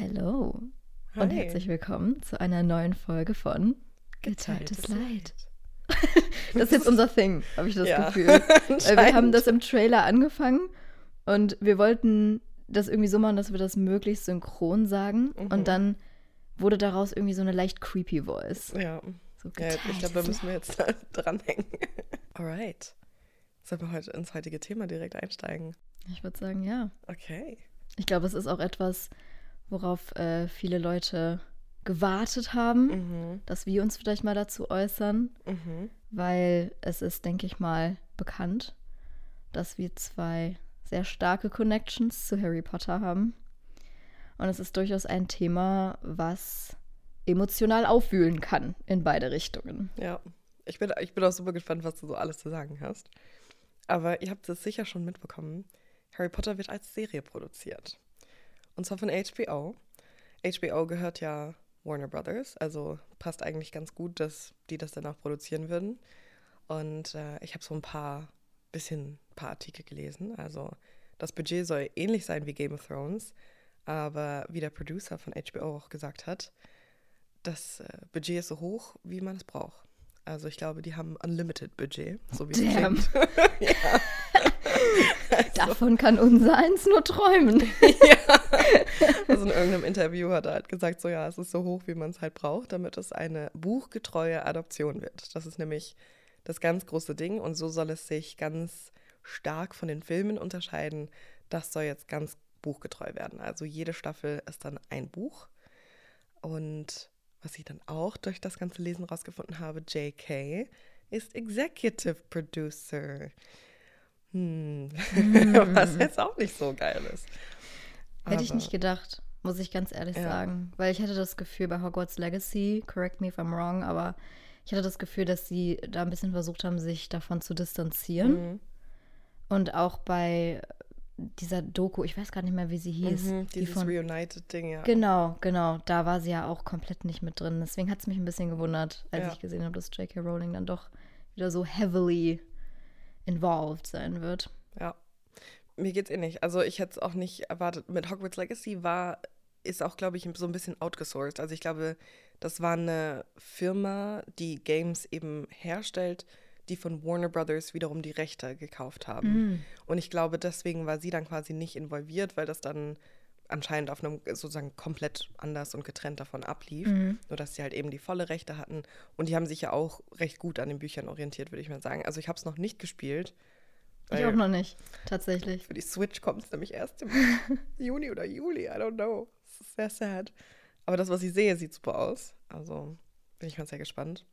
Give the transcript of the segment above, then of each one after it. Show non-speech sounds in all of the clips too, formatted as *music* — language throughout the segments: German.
Hallo und herzlich willkommen zu einer neuen Folge von Geteiltes Leid. *laughs* Das ist jetzt unser Thing, habe ich das Ja, Gefühl. *laughs* Weil wir haben das im Trailer angefangen und wir wollten das irgendwie so machen, dass wir das möglichst synchron sagen. Mhm. Und dann wurde daraus irgendwie so eine leicht creepy Voice. Ja, So ja ich glaube, da müssen wir jetzt *laughs* dranhängen. Alright. Sollen wir heute ins heutige Thema direkt einsteigen? Ich würde sagen, ja. Okay. Ich glaube, es ist auch etwas, worauf äh, viele Leute gewartet haben, Mhm. dass wir uns vielleicht mal dazu äußern. Mhm. weil es ist, denke ich mal, bekannt, dass wir zwei sehr starke Connections zu Harry Potter haben. Und es ist durchaus ein Thema, was emotional aufwühlen kann in beide Richtungen. Ja. Ich bin, ich bin auch super gespannt, was du so alles zu sagen hast. Aber ihr habt es sicher schon mitbekommen. Harry Potter wird als Serie produziert. Und zwar von HBO. HBO gehört ja Warner Brothers, also passt eigentlich ganz gut, dass die das dann auch produzieren würden. Und äh, ich habe so ein paar, bisschen, paar Artikel gelesen. Also das Budget soll ähnlich sein wie Game of Thrones, aber wie der Producer von HBO auch gesagt hat, das äh, Budget ist so hoch, wie man es braucht. Also ich glaube, die haben unlimited Budget, so wie es klingt. *laughs* *laughs* ja. *laughs* Davon kann unser eins nur träumen. *laughs* ja. *laughs* Also in irgendeinem Interview hat er halt gesagt, so ja, es ist so hoch, wie man es halt braucht, damit es eine buchgetreue Adoption wird. Das ist nämlich das ganz große Ding und so soll es sich ganz stark von den Filmen unterscheiden. Das soll jetzt ganz buchgetreu werden. Also jede Staffel ist dann ein Buch. Und was ich dann auch durch das ganze Lesen rausgefunden habe, JK ist Executive Producer. Hm. *laughs* Was *laughs* jetzt auch nicht so geil ist. Hätte ich Aber- nicht gedacht, muss ich ganz ehrlich Ja. sagen. Weil ich hatte das Gefühl bei Hogwarts Legacy, correct me if I'm wrong, aber ich hatte das Gefühl, dass sie da ein bisschen versucht haben, sich davon zu distanzieren. Mhm. Und auch bei dieser Doku, ich weiß gar nicht mehr, wie sie hieß. Mhm, die dieses von, Reunited-Ding, ja. genau, genau. Da war sie ja auch komplett nicht mit drin. Deswegen hat es mich ein bisschen gewundert, als Ja. ich gesehen habe, dass J.K. Rowling dann doch wieder so heavily involved sein wird. ja. Mir geht's ähnlich. Also ich hätte es auch nicht erwartet. Mit Hogwarts Legacy war, ist auch, glaube ich, so ein bisschen outgesourced. Also ich glaube, das war eine Firma, die Games eben herstellt, die von Warner Brothers wiederum die Rechte gekauft haben. Und ich glaube, deswegen war sie dann quasi nicht involviert, weil das dann anscheinend auf einem sozusagen komplett anders und getrennt davon ablief. Nur dass sie halt eben die volle Rechte hatten. Und die haben sich ja auch recht gut an den Büchern orientiert, würde ich mal sagen. Also ich habe es noch nicht gespielt. Ich auch noch nicht, tatsächlich. Für die Switch kommt es nämlich erst im *laughs* Juni oder Juli, I don't know. Das ist sehr sad. Aber das, was ich sehe, sieht super aus. Also bin ich mal sehr gespannt.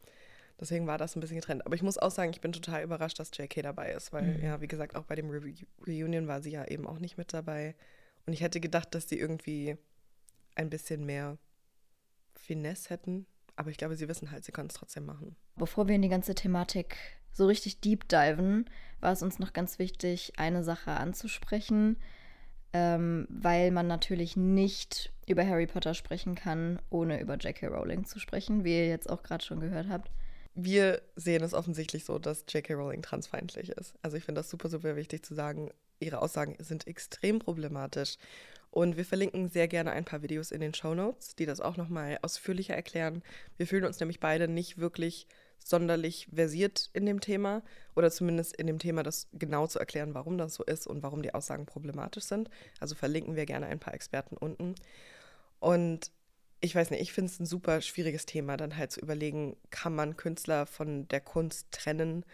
Deswegen war das ein bisschen getrennt. Aber ich muss auch sagen, ich bin total überrascht, dass JK dabei ist, weil, ja, wie gesagt, auch bei dem Re Reunion war sie ja eben auch nicht mit dabei. Und ich hätte gedacht, dass sie irgendwie ein bisschen mehr Finesse hätten. Aber ich glaube, sie wissen halt, sie können es trotzdem machen. Bevor wir in die ganze Thematik so richtig deep diven, war es uns noch ganz wichtig, eine Sache anzusprechen, ähm, weil man natürlich nicht über Harry Potter sprechen kann, ohne über J.K. Rowling zu sprechen, wie ihr jetzt auch gerade schon gehört habt. wir sehen es offensichtlich so, dass J.K. Rowling transfeindlich ist. Also ich finde das super, super wichtig zu sagen. Ihre Aussagen sind extrem problematisch. Und wir verlinken sehr gerne ein paar Videos in den Show Notes, die das auch nochmal ausführlicher erklären. Wir fühlen uns nämlich beide nicht wirklich sonderlich versiert in dem Thema oder zumindest in dem Thema, das genau zu erklären, warum das so ist und warum die Aussagen problematisch sind. Also verlinken wir gerne ein paar Experten unten. Und ich weiß nicht, ich finde es ein super schwieriges Thema, dann halt zu überlegen, kann man Künstler von der Kunst trennen?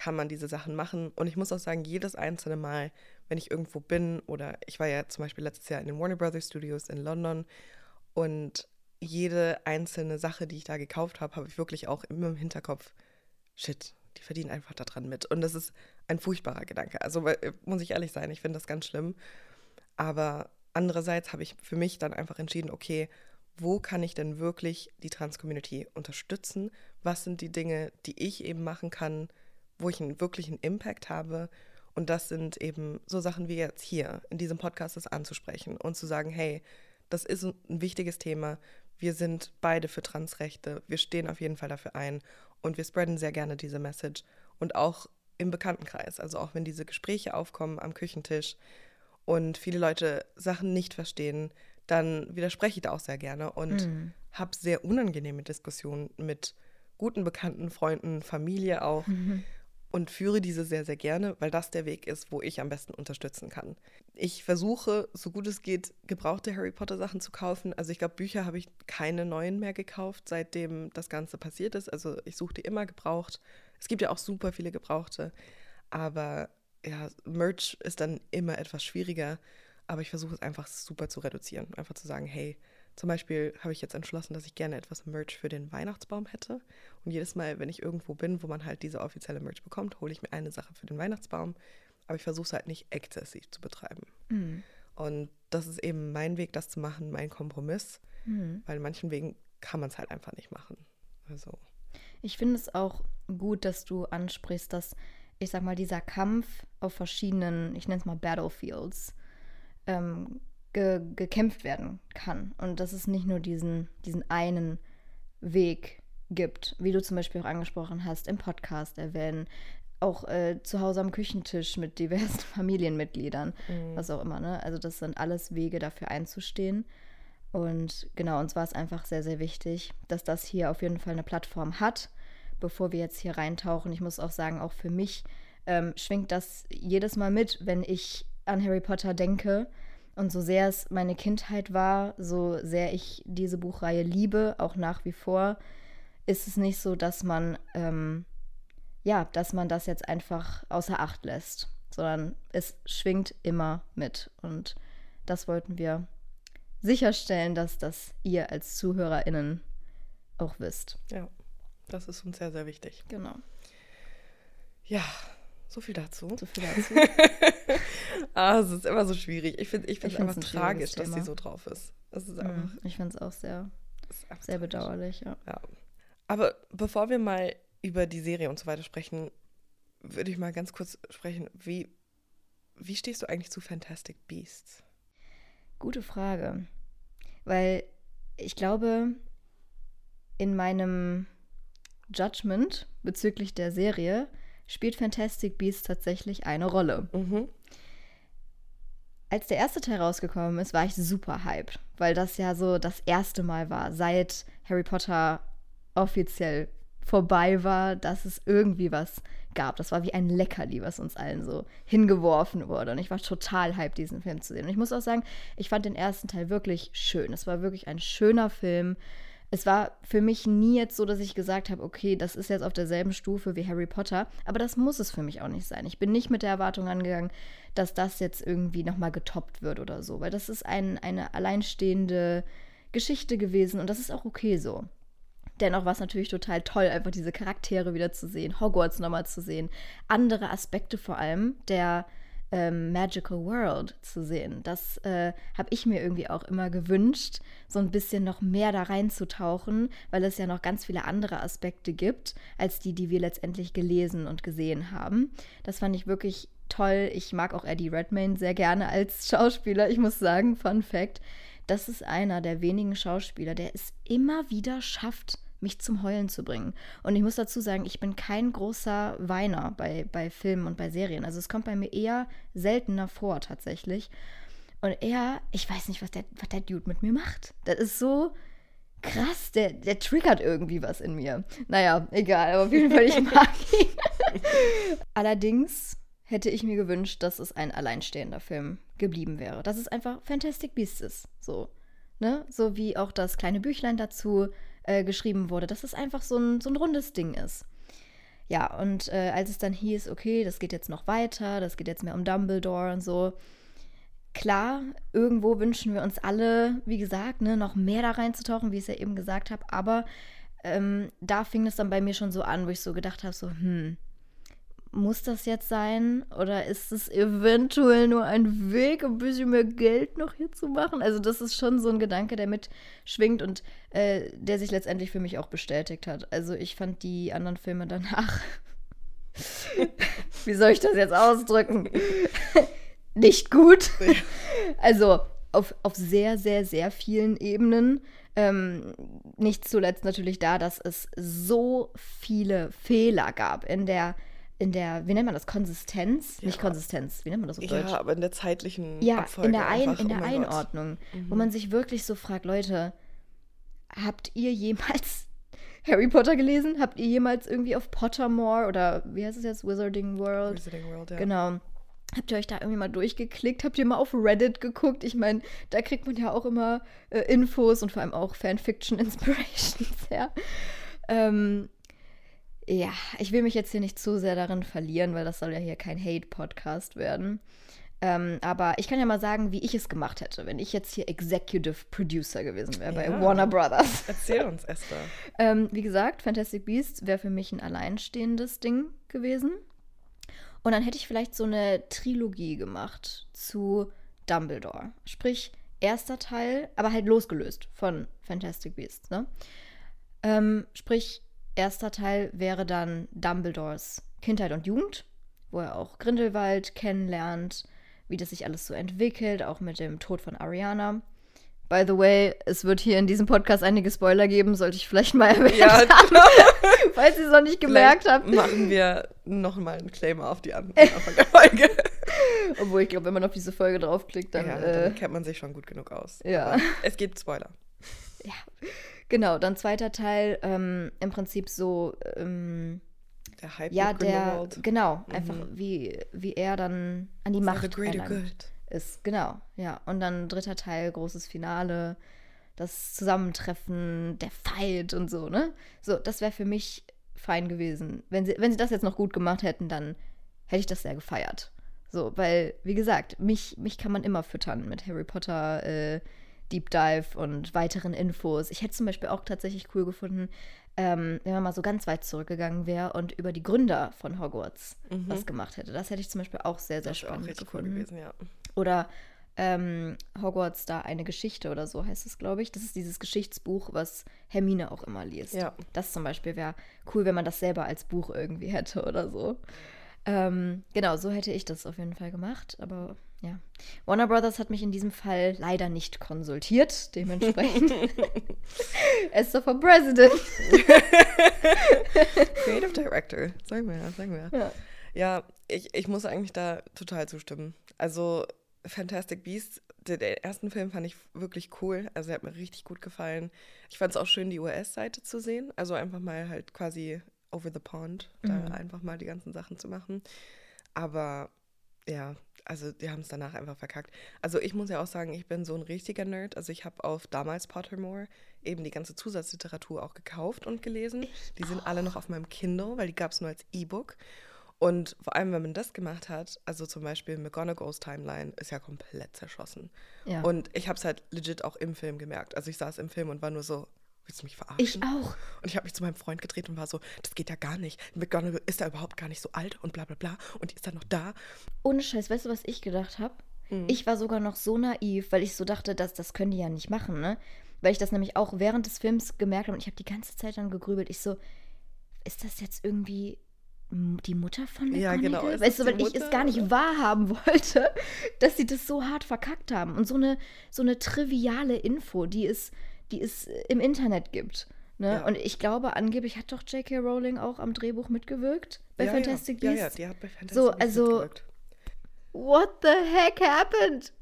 Kann man diese Sachen machen? Und ich muss auch sagen, jedes einzelne Mal, wenn ich irgendwo bin oder ich war ja zum Beispiel letztes Jahr in den Warner Brothers Studios in London und jede einzelne Sache, die ich da gekauft habe, habe ich wirklich auch immer im Hinterkopf, shit, die verdienen einfach daran mit. Und das ist ein furchtbarer Gedanke. Also äh, muss ich ehrlich sein, ich finde das ganz schlimm. Aber andererseits habe ich für mich dann einfach entschieden, okay, wo kann ich denn wirklich die Trans-Community unterstützen? Was sind die Dinge, die ich eben machen kann, wo ich einen wirklichen Impact habe? Und das sind eben so Sachen wie jetzt hier in diesem Podcast das anzusprechen und zu sagen, hey, das ist ein wichtiges Thema. Wir sind beide für Transrechte. Wir stehen auf jeden Fall dafür ein und wir spreaden sehr gerne diese Message. Und auch im Bekanntenkreis, also auch wenn diese Gespräche aufkommen am Küchentisch und viele Leute Sachen nicht verstehen, dann widerspreche ich da auch sehr gerne und Mhm. habe sehr unangenehme Diskussionen mit guten Bekannten, Freunden, Familie auch Mhm. Und führe diese sehr, sehr gerne, weil das der Weg ist, wo ich am besten unterstützen kann. Ich versuche, so gut es geht, gebrauchte Harry Potter Sachen zu kaufen. Also ich glaube, Bücher habe ich keine neuen mehr gekauft, seitdem das Ganze passiert ist. Also ich suche die immer gebraucht. Es gibt ja auch super viele gebrauchte, aber ja, Merch ist dann immer etwas schwieriger. Aber ich versuche es einfach super zu reduzieren. Einfach zu sagen, hey, zum Beispiel habe ich jetzt entschlossen, dass ich gerne etwas Merch für den Weihnachtsbaum hätte. Und jedes Mal, wenn ich irgendwo bin, wo man halt diese offizielle Merch bekommt, hole ich mir eine Sache für den Weihnachtsbaum. Aber ich versuche es halt nicht exzessiv zu betreiben. Mhm. Und das ist eben mein Weg, das zu machen, mein Kompromiss. Mhm. Weil in manchen Wegen kann man es halt einfach nicht machen. Also, Ich finde es auch gut, dass du ansprichst, dass, ich sag mal, dieser Kampf auf verschiedenen, ich nenne es mal Battlefields, ähm, ge gekämpft werden kann. Und dass es nicht nur diesen, diesen einen Weg gibt, wie du zum Beispiel auch angesprochen hast, im Podcast erwähnen, auch äh, zu Hause am Küchentisch mit diversen *laughs* Familienmitgliedern, was auch immer. Ne? Also das sind alles Wege dafür einzustehen. Und genau, uns war es einfach sehr, sehr wichtig, dass das hier auf jeden Fall eine Plattform hat, bevor wir jetzt hier reintauchen. Ich muss auch sagen, auch für mich ähm, schwingt das jedes Mal mit, wenn ich an Harry Potter denke. Und so sehr es meine Kindheit war, so sehr ich diese Buchreihe liebe, auch nach wie vor, ist es nicht so, dass man, ähm, ja, dass man das jetzt einfach außer Acht lässt, sondern es schwingt immer mit. Und das wollten wir sicherstellen, dass das ihr als ZuhörerInnen auch wisst. ja, das ist uns sehr, sehr wichtig. Genau. Ja, so viel dazu. So viel dazu. *laughs* ah, es ist immer so schwierig. Ich finde es ich Ich einfach ein tragisch, dass sie so drauf ist. Das ist einfach, ich finde es auch sehr, sehr tragisch. bedauerlich, ja. Ja. Aber bevor wir mal über die Serie und so weiter sprechen, würde ich mal ganz kurz sprechen, wie, wie stehst du eigentlich zu Fantastic Beasts? Gute Frage. Weil ich glaube, in meinem Judgment bezüglich der Serie spielt Fantastic Beasts tatsächlich eine Rolle. Mhm. Als der erste Teil rausgekommen ist, war ich super hyped, weil das ja so das erste Mal war, seit Harry Potter offiziell vorbei war, dass es irgendwie was gab. Das war wie ein Leckerli, was uns allen so hingeworfen wurde. Und ich war total hyped, diesen Film zu sehen. Und ich muss auch sagen, ich fand den ersten Teil wirklich schön. Es war wirklich ein schöner Film. Es war für mich nie jetzt so, dass ich gesagt habe, okay, das ist jetzt auf derselben Stufe wie Harry Potter, aber das muss es für mich auch nicht sein. Ich bin nicht mit der Erwartung angegangen, dass das jetzt irgendwie nochmal getoppt wird oder so, weil das ist ein, eine alleinstehende Geschichte gewesen und das ist auch okay so. Dennoch war es natürlich total toll, einfach diese Charaktere wieder zu sehen, Hogwarts nochmal zu sehen, andere Aspekte vor allem der ähm, Magical World zu sehen. Das äh, habe ich mir irgendwie auch immer gewünscht, so ein bisschen noch mehr da reinzutauchen, weil es ja noch ganz viele andere Aspekte gibt, als die, die wir letztendlich gelesen und gesehen haben. Das fand ich wirklich toll. Ich mag auch Eddie Redmayne sehr gerne als *laughs* Schauspieler. Ich muss sagen, Fun Fact, das ist einer der wenigen Schauspieler, der es immer wieder schafft, mich zum Heulen zu bringen. Und ich muss dazu sagen, ich bin kein großer Weiner bei, bei Filmen und bei Serien. Also es kommt bei mir eher seltener vor tatsächlich. Und er, ich weiß nicht, was der, was der Dude mit mir macht. Das ist so krass, der, der triggert irgendwie was in mir. Naja, egal, aber auf jeden Fall, ich *laughs* mag ihn. Allerdings hätte ich mir gewünscht, dass es ein alleinstehender Film geblieben wäre. Dass es einfach Fantastic Beasts ist. So. Ne? So wie auch das kleine Büchlein dazu äh, geschrieben wurde, dass es einfach so ein, so ein rundes Ding ist. Ja, und äh, als es dann hieß, okay, das geht jetzt noch weiter, das geht jetzt mehr um Dumbledore und so. Klar, irgendwo wünschen wir uns alle, wie gesagt, ne, noch mehr da reinzutauchen, wie ich es ja eben gesagt habe, aber ähm, da fing es dann bei mir schon so an, wo ich so gedacht habe, so, hm, muss das jetzt sein? Oder ist es eventuell nur ein Weg, ein bisschen mehr Geld noch hier zu machen? Also, das ist schon so ein Gedanke, der mitschwingt und äh, der sich letztendlich für mich auch bestätigt hat. Also, ich fand die anderen Filme danach. *laughs* Wie soll ich das jetzt ausdrücken? *laughs* Nicht gut. Also, auf, auf sehr, sehr, sehr vielen Ebenen. Ähm, nicht zuletzt natürlich da, dass es so viele Fehler gab in der in der, wie nennt man das, Konsistenz? Ja. Nicht Konsistenz, wie nennt man das auf Deutsch? Ja, aber in der zeitlichen Ja, Abfolge in der, Ein einfach, in der oh Gott. Mhm. Einordnung, wo man sich wirklich so fragt, Leute, habt ihr jemals *laughs* Harry Potter gelesen? Habt ihr jemals irgendwie auf Pottermore oder wie heißt es jetzt, Wizarding World? Wizarding World, ja. Genau. Habt ihr euch da irgendwie mal durchgeklickt? Habt ihr mal auf Reddit geguckt? Ich meine, da kriegt man ja auch immer äh, Infos und vor allem auch Fanfiction-Inspirations *laughs* her. Ähm, ja, ich will mich jetzt hier nicht zu sehr darin verlieren, weil das soll ja hier kein Hate-Podcast werden. Ähm, aber ich kann ja mal sagen, wie ich es gemacht hätte, wenn ich jetzt hier Executive Producer gewesen wäre bei Ja. Warner Brothers. Erzähl uns, Esther. *laughs* Ähm, wie gesagt, Fantastic Beasts wäre für mich ein alleinstehendes Ding gewesen. Und dann hätte ich vielleicht so eine Trilogie gemacht zu Dumbledore. Sprich, erster Teil, aber halt losgelöst von Fantastic Beasts, ne? Ähm, sprich, erster Teil wäre dann Dumbledores Kindheit und Jugend, wo er auch Grindelwald kennenlernt, wie das sich alles so entwickelt, auch mit dem Tod von Ariana. By the way, es wird hier in diesem Podcast einige Spoiler geben, sollte ich vielleicht mal *laughs* erwähnen, Ja, genau. *laughs* falls ihr es noch nicht gemerkt Vielleicht habt. machen wir nochmal einen Claimer auf die An- Anfang der Folge. *laughs* Obwohl ich glaube, wenn man auf diese Folge draufklickt, dann. ja, äh, dann kennt man sich schon gut genug aus. ja. Aber es gibt Spoiler. Genau, dann zweiter Teil, ähm, im Prinzip so, ähm, Der Hype ja, der, genau, einfach wie, wie er dann an die Macht erlangt good. ist. Genau, ja. Und dann dritter Teil, großes Finale, das Zusammentreffen, der Fight und so, ne? So, das wäre für mich fein gewesen. Wenn sie, wenn sie das jetzt noch gut gemacht hätten, dann hätte ich das sehr gefeiert. So, weil, wie gesagt, mich, mich kann man immer füttern mit Harry Potter, äh, Deep Dive und weiteren Infos. Ich hätte zum Beispiel auch tatsächlich cool gefunden, ähm, wenn man mal so ganz weit zurückgegangen wäre und über die Gründer von Hogwarts was gemacht hätte. Das hätte ich zum Beispiel auch sehr, sehr Mhm. Das spannend richtig cool gefunden. gewesen, ja. Oder ähm, Hogwarts da eine Geschichte oder so heißt es, glaube ich. Das ist dieses Geschichtsbuch, was Hermine auch immer liest. Ja. Das zum Beispiel wäre cool, wenn man das selber als Buch irgendwie hätte oder so. Ähm, genau, so hätte ich das auf jeden Fall gemacht. Aber ja, Warner Brothers hat mich in diesem Fall leider nicht konsultiert. Dementsprechend *laughs* Esther for President. *laughs* Creative Director, sagen wir, sagen wir. Ja. Ja, ich, ich muss eigentlich da total zustimmen. Also Fantastic Beasts, den, den ersten Film fand ich wirklich cool. Also er hat mir richtig gut gefallen. Ich fand es auch schön, die US-Seite zu sehen. Also einfach mal halt quasi over the pond, da Mhm. einfach mal die ganzen Sachen zu machen. Aber ja, also die haben es danach einfach verkackt. Also ich muss ja auch sagen, ich bin so ein richtiger Nerd. Also ich habe auf damals Pottermore eben die ganze Zusatzliteratur auch gekauft und gelesen. Die sind alle noch auf meinem Kindle, weil die gab es nur als E-Book. Und vor allem, wenn man das gemacht hat, also zum Beispiel McGonagalls Timeline ist ja komplett zerschossen. Ja. Und ich habe es halt legit auch im Film gemerkt. Also ich saß im Film und war nur so, willst du mich verarschen? ich auch. Und ich habe mich zu meinem Freund gedreht und war so, das geht ja gar nicht. McGonagall ist da überhaupt gar nicht so alt und bla bla bla. Und die ist dann noch da. Ohne Scheiß, weißt du, was ich gedacht habe? Ich war sogar noch so naiv, weil ich so dachte, dass das können die ja nicht machen, ne? Weil ich das nämlich auch während des Films gemerkt habe und ich habe die ganze Zeit dann gegrübelt. Ich so, ist das jetzt irgendwie die Mutter von Ja, McGonagall? genau. Ist Weißt du, weil ich es Mutter, gar nicht oder? wahrhaben *laughs* wollte, dass sie das so hart verkackt haben. Und so eine, so eine triviale Info, die es, die es äh, im Internet gibt. Ne? Ja. Und ich glaube, angeblich hat doch J.K. Rowling auch am Drehbuch mitgewirkt bei ja, Fantastic ja. Beasts. Ja, ja, die hat bei Fantastic So, Beasts also- mitgewirkt. What the heck happened?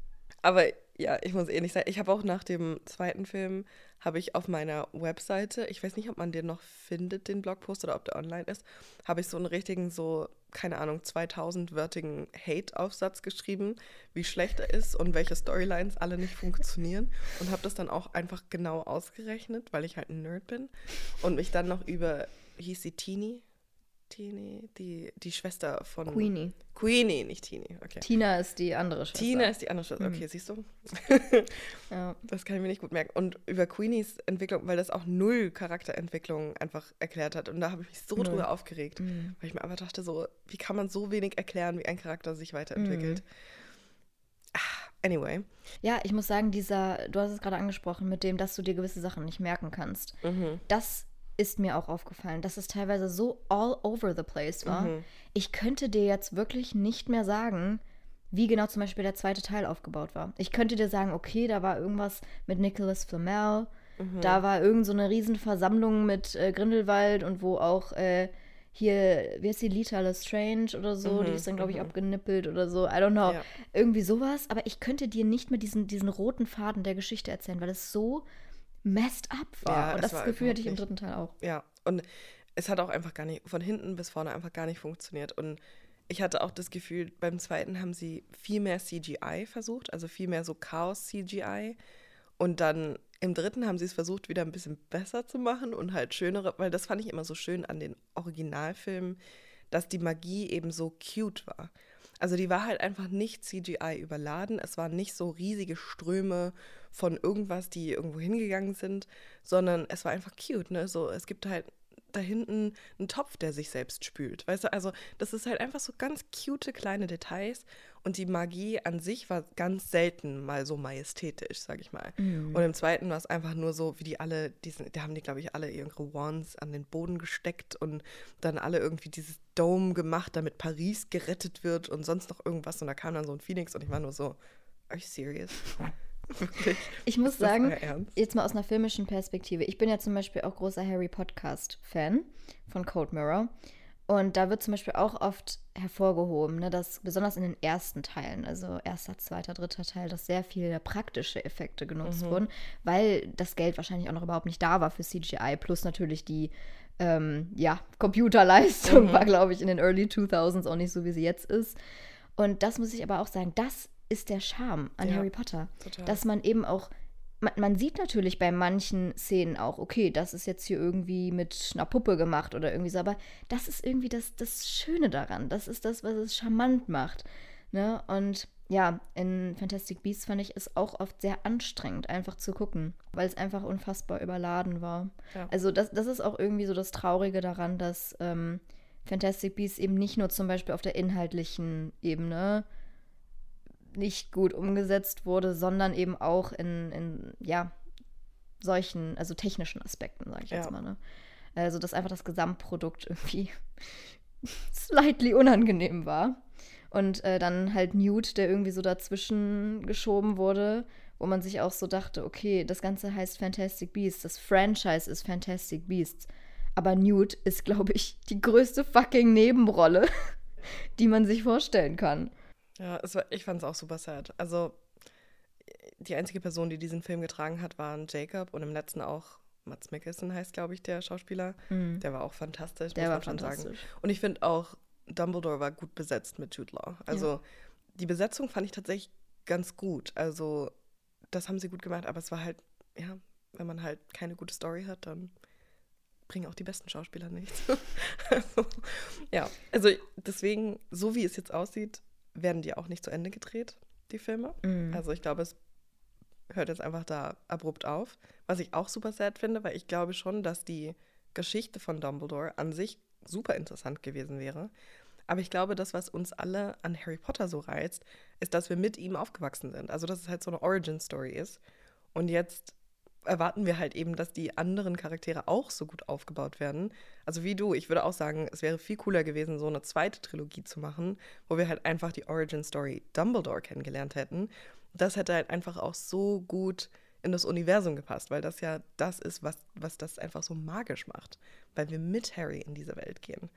Aber ja, ich muss ehrlich sagen, ich habe auch nach dem zweiten Film, habe ich auf meiner Webseite, ich weiß nicht, ob man den noch findet, den Blogpost, oder ob der online ist, habe ich so einen richtigen, so, keine Ahnung, 2000-wörtigen Hate-Aufsatz geschrieben, wie schlecht er ist und welche Storylines alle nicht funktionieren. Und habe das dann auch einfach genau ausgerechnet, weil ich halt ein Nerd bin. Und mich dann noch über, hieß sie Teenie? Teenie, die, die Schwester von... Queenie. Queenie, nicht Teenie, okay. Tina ist die andere Schwester. Tina ist die andere Schwester. Okay, siehst du? *laughs* Ja. Das kann ich mir nicht gut merken. Und über Queenies Entwicklung, weil das auch null Charakterentwicklung einfach erklärt hat. Und da habe ich mich so Null. drüber aufgeregt. Mhm. Weil ich mir einfach dachte, so, wie kann man so wenig erklären, wie ein Charakter sich weiterentwickelt? Mhm. Ah, Anyway. ja, ich muss sagen, dieser, du hast es gerade angesprochen, mit dem, dass du dir gewisse Sachen nicht merken kannst. Mhm. Das ist mir auch aufgefallen, dass es teilweise so all over the place war. Mhm. Ich könnte dir jetzt wirklich nicht mehr sagen, wie genau zum Beispiel der zweite Teil aufgebaut war. Ich könnte dir sagen, okay, da war irgendwas mit Nicholas Flamel, Mhm. da war irgend so eine Riesenversammlung mit äh, Grindelwald und wo auch äh, hier, wie heißt die, Lita Lestrange oder so, die Mhm, ist dann, glaube ich, mhm. abgenippelt oder so, I don't know. Ja. Irgendwie sowas, aber ich könnte dir nicht mehr diesen, diesen roten Faden der Geschichte erzählen, weil es so messed up war. Ja, Und das war Gefühl hatte ich im dritten Teil auch. Ja, und es hat auch einfach gar nicht, von hinten bis vorne einfach gar nicht funktioniert. Und ich hatte auch das Gefühl, beim zweiten haben sie viel mehr CGI versucht, also viel mehr so Chaos-CGI. Und dann im dritten haben sie es versucht, wieder ein bisschen besser zu machen und halt schönere, weil das fand ich immer so schön an den Originalfilmen, dass die Magie eben so cute war. Also die war halt einfach nicht CGI überladen. Es waren nicht so riesige Ströme von irgendwas, die irgendwo hingegangen sind, sondern es war einfach cute. Ne? So, es gibt halt da hinten einen Topf, der sich selbst spült. Weißt du, also das ist halt einfach so ganz cute kleine Details und die Magie an sich war ganz selten mal so majestätisch, sag ich mal. Und im zweiten war es einfach nur so, wie die alle, diesen, da haben die, glaube ich, alle ihre Wands an den Boden gesteckt und dann alle irgendwie dieses Dome gemacht, damit Paris gerettet wird und sonst noch irgendwas. Und da kam dann so ein Phoenix und ich war nur so, are you serious? *laughs* Wirklich? Ich muss Ist sagen, jetzt mal aus einer filmischen Perspektive. Ich bin ja zum Beispiel auch großer Harry Podcast-Fan von Code Mirror. Und da wird zum Beispiel auch oft hervorgehoben, ne, dass besonders in den ersten Teilen, also erster, zweiter, dritter Teil, dass sehr viele praktische Effekte genutzt Mhm. wurden, weil das Geld wahrscheinlich auch noch überhaupt nicht da war für CGI, plus natürlich die ähm, ja, Computerleistung Mhm. war, glaube ich, in den Early 2000s auch nicht so, wie sie jetzt ist. Und das muss ich aber auch sagen, das ist der Charme an Ja, Harry Potter. total. Dass man eben auch, man, man sieht natürlich bei manchen Szenen auch, okay, das ist jetzt hier irgendwie mit einer Puppe gemacht oder irgendwie so, aber das ist irgendwie das, das Schöne daran. Das ist das, was es charmant macht. Ne? Und ja, in Fantastic Beasts fand ich es auch oft sehr anstrengend, einfach zu gucken, weil es einfach unfassbar überladen war. Ja. Also das, das ist auch irgendwie so das Traurige daran, dass ähm, Fantastic Beasts eben nicht nur zum Beispiel auf der inhaltlichen Ebene nicht gut umgesetzt wurde, sondern eben auch in, in ja, solchen, also technischen Aspekten, sage ich jetzt Ja. mal. Ne? Also, dass einfach das Gesamtprodukt irgendwie *laughs* slightly unangenehm war. Und äh, dann halt Newt, der irgendwie so dazwischen geschoben wurde, wo man sich auch so dachte, okay, das Ganze heißt Fantastic Beasts, das Franchise ist Fantastic Beasts. Aber Newt ist, *laughs* glaube ich, die größte fucking Nebenrolle, *laughs* die man sich vorstellen kann. Ja, war, ich fand es auch super sad. Also, die einzige Person, die diesen Film getragen hat, war Jacob und im letzten auch Mats Mikkelsen heißt, glaube ich, der Schauspieler. Der war auch fantastisch, Mhm. Der muss war man schon sagen. Und ich finde auch, Dumbledore war gut besetzt mit Jude Law. Also, die Besetzung fand ich tatsächlich ganz gut. Also, das haben sie gut gemacht, aber es war halt, ja, wenn man halt keine gute Story hat, dann bringen auch die besten Schauspieler nichts. *laughs* also, ja, also deswegen, so wie es jetzt aussieht, werden die auch nicht zu Ende gedreht, die Filme. Mhm. Also ich glaube, es hört jetzt einfach da abrupt auf. Was ich auch super sad finde, weil ich glaube schon, dass die Geschichte von Dumbledore an sich super interessant gewesen wäre. Aber ich glaube, das, was uns alle an Harry Potter so reizt, ist, dass wir mit ihm aufgewachsen sind. Also, dass es halt so eine Origin-Story ist. Und jetzt erwarten wir halt eben, dass die anderen Charaktere auch so gut aufgebaut werden. Also wie du, ich würde auch sagen, es wäre viel cooler gewesen, so eine zweite Trilogie zu machen, wo wir halt einfach die Origin-Story Dumbledore kennengelernt hätten. Das hätte halt einfach auch so gut in das Universum gepasst, weil das ja das ist, was, was das einfach so magisch macht, weil wir mit Harry in diese Welt gehen.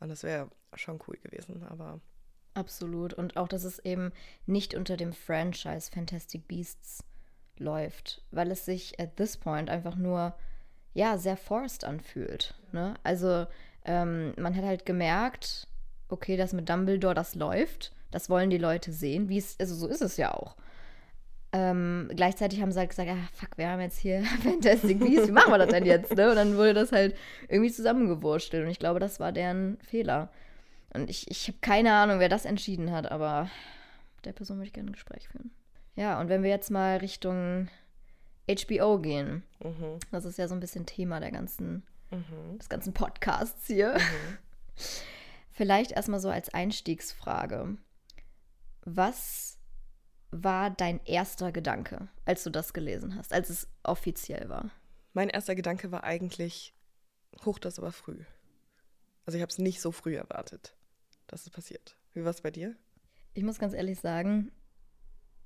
Und das wäre schon cool gewesen, aber Absolut. Und auch, dass es eben nicht unter dem Franchise Fantastic Beasts läuft, weil es sich at this point einfach nur, ja, sehr forced anfühlt. Ne? Also, ähm, man hat halt gemerkt, okay, das mit Dumbledore, das läuft. Das wollen die Leute sehen. Wie es, also so ist es ja auch. Ähm, gleichzeitig haben sie halt gesagt, ah, fuck, wir haben jetzt hier *laughs* Fantastic Beasts, wie machen wir das denn jetzt? Ne? Und dann wurde das halt irgendwie zusammengewurstelt. Und ich glaube, das war deren Fehler. Und ich, ich habe keine Ahnung, wer das entschieden hat, aber der Person würde ich gerne ein Gespräch führen. Ja, und wenn wir jetzt mal Richtung HBO gehen, mhm, das ist ja so ein bisschen Thema der ganzen, mhm, des ganzen Podcasts hier. *laughs* Vielleicht erstmal so als Einstiegsfrage. Was war dein erster Gedanke, als du das gelesen hast, als es offiziell war? Mein erster Gedanke war eigentlich, hoch das aber früh. Also ich habe es nicht so früh erwartet, dass es passiert. Wie war es bei dir? Ich muss ganz ehrlich sagen,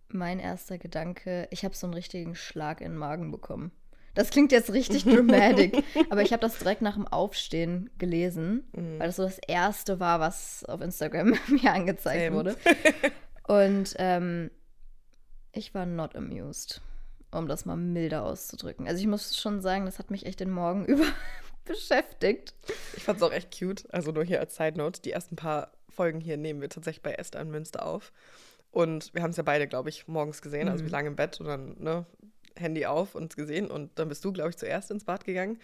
mein erster Gedanke, ich habe so einen richtigen Schlag in den Magen bekommen. Das klingt jetzt richtig *laughs* dramatic, aber ich habe das direkt nach dem Aufstehen gelesen, mhm. weil das so das erste war, was auf Instagram *laughs* mir angezeigt Same. wurde. *laughs* Und ähm, ich war not amused, um das mal milder auszudrücken. Also ich muss schon sagen, das hat mich echt den Morgen über beschäftigt. Ich fand es auch echt cute. Also nur hier als Side Note, die ersten paar Folgen hier nehmen wir tatsächlich bei Esther in Münster auf. Und wir haben es ja beide, glaube ich, morgens gesehen. Also mhm. Also wir lagen im Bett und dann ne, Handy auf und es gesehen. Und dann bist du, glaube ich, zuerst ins Bad gegangen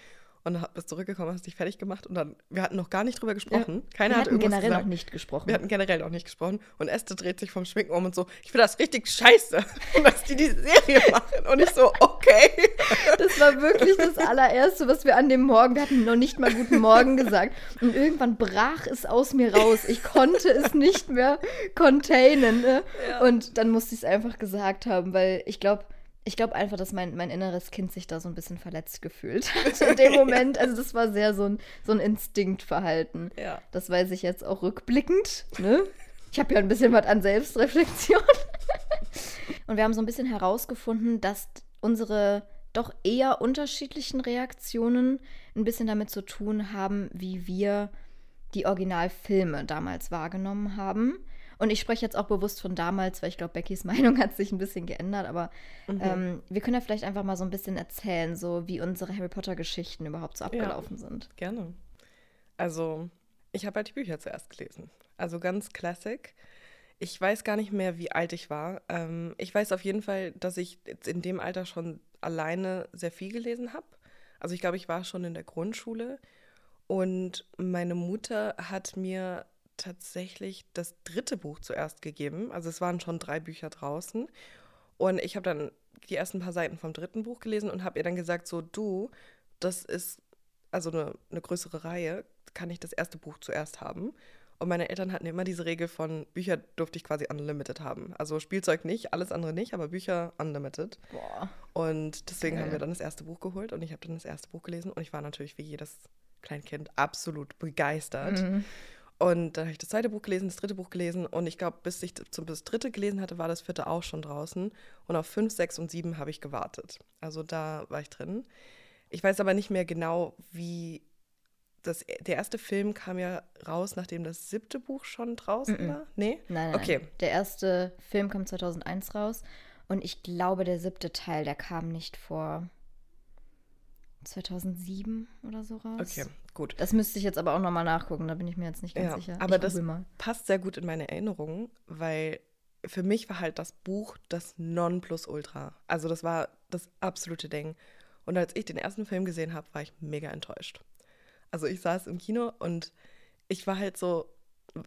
und bist zurückgekommen, hast dich fertig gemacht und dann, wir hatten noch gar nicht drüber gesprochen. Ja, Keiner wir hat irgendwas generell gesagt. noch nicht gesprochen. Wir hatten generell noch nicht gesprochen und Esther dreht sich vom Schminken um und so, ich finde das richtig scheiße, *laughs* dass die die Serie machen und ich so, okay. Das war wirklich das allererste, was wir an dem Morgen, wir hatten noch nicht mal guten Morgen gesagt und irgendwann brach es aus mir raus. Ich konnte es nicht mehr containen ne? ja. und dann musste ich es einfach gesagt haben, weil ich glaube, ich glaube einfach, dass mein, mein inneres Kind sich da so ein bisschen verletzt gefühlt hat *laughs* *laughs* in dem Moment. Also das war sehr so ein, so ein Instinktverhalten. Ja. Das weiß ich jetzt auch rückblickend. Ne? Ich habe ja ein bisschen was an Selbstreflexion. *laughs* Und wir haben so ein bisschen herausgefunden, dass unsere doch eher unterschiedlichen Reaktionen ein bisschen damit zu tun haben, wie wir die Originalfilme damals wahrgenommen haben. Und ich spreche jetzt auch bewusst von damals, weil ich glaube, Beckys *laughs* Meinung hat sich ein bisschen geändert. Aber mhm. ähm, wir können ja vielleicht einfach mal so ein bisschen erzählen, so wie unsere Harry Potter-Geschichten überhaupt so abgelaufen ja, sind. Gerne. Also, ich habe halt die Bücher zuerst gelesen. Also ganz Classic. Ich weiß gar nicht mehr, wie alt ich war. Ähm, ich weiß auf jeden Fall, dass ich jetzt in dem Alter schon alleine sehr viel gelesen habe. Also ich glaube, ich war schon in der Grundschule und meine Mutter hat mir tatsächlich das dritte Buch zuerst gegeben. Also es waren schon drei Bücher draußen. Und ich habe dann die ersten paar Seiten vom dritten Buch gelesen und habe ihr dann gesagt, so du, das ist also eine, eine größere Reihe, kann ich das erste Buch zuerst haben. Und meine Eltern hatten immer diese Regel von Bücher durfte ich quasi unlimited haben. Also Spielzeug nicht, alles andere nicht, aber Bücher unlimited. Boah. Und deswegen okay. haben wir dann das erste Buch geholt und ich habe dann das erste Buch gelesen und ich war natürlich wie jedes Kleinkind absolut begeistert. Mhm. Und dann habe ich das zweite Buch gelesen, das dritte Buch gelesen und ich glaube, bis ich zum das dritte gelesen hatte, war das vierte auch schon draußen. Und auf fünf, sechs und sieben habe ich gewartet. Also da war ich drin. Ich weiß aber nicht mehr genau, wie das, der erste Film kam ja raus, nachdem das siebte Buch schon draußen mm -mm. war? Nee? Nein, nein, okay. Nein. Der erste Film kam 2001 raus und ich glaube, der siebte Teil, der kam nicht vor 2007 oder so raus. Okay, gut. Das müsste ich jetzt aber auch nochmal nachgucken, da bin ich mir jetzt nicht ganz ja, sicher. Aber das mal. passt sehr gut in meine Erinnerungen, weil für mich war halt das Buch das Nonplusultra. Also das war das absolute Ding. Und als ich den ersten Film gesehen habe, war ich mega enttäuscht. Also ich saß im Kino und ich war halt so,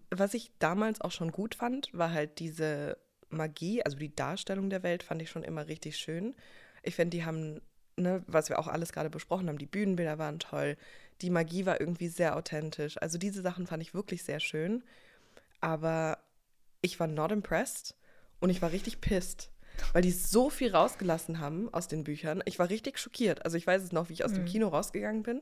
was ich damals auch schon gut fand, war halt diese Magie, also die Darstellung der Welt fand ich schon immer richtig schön. Ich finde, die haben ne, was wir auch alles gerade besprochen haben, die Bühnenbilder waren toll, die Magie war irgendwie sehr authentisch. Also diese Sachen fand ich wirklich sehr schön. Aber ich war not impressed und ich war richtig pissed, weil die so viel rausgelassen haben aus den Büchern. Ich war richtig schockiert. Also ich weiß es noch, wie ich aus mhm. dem Kino rausgegangen bin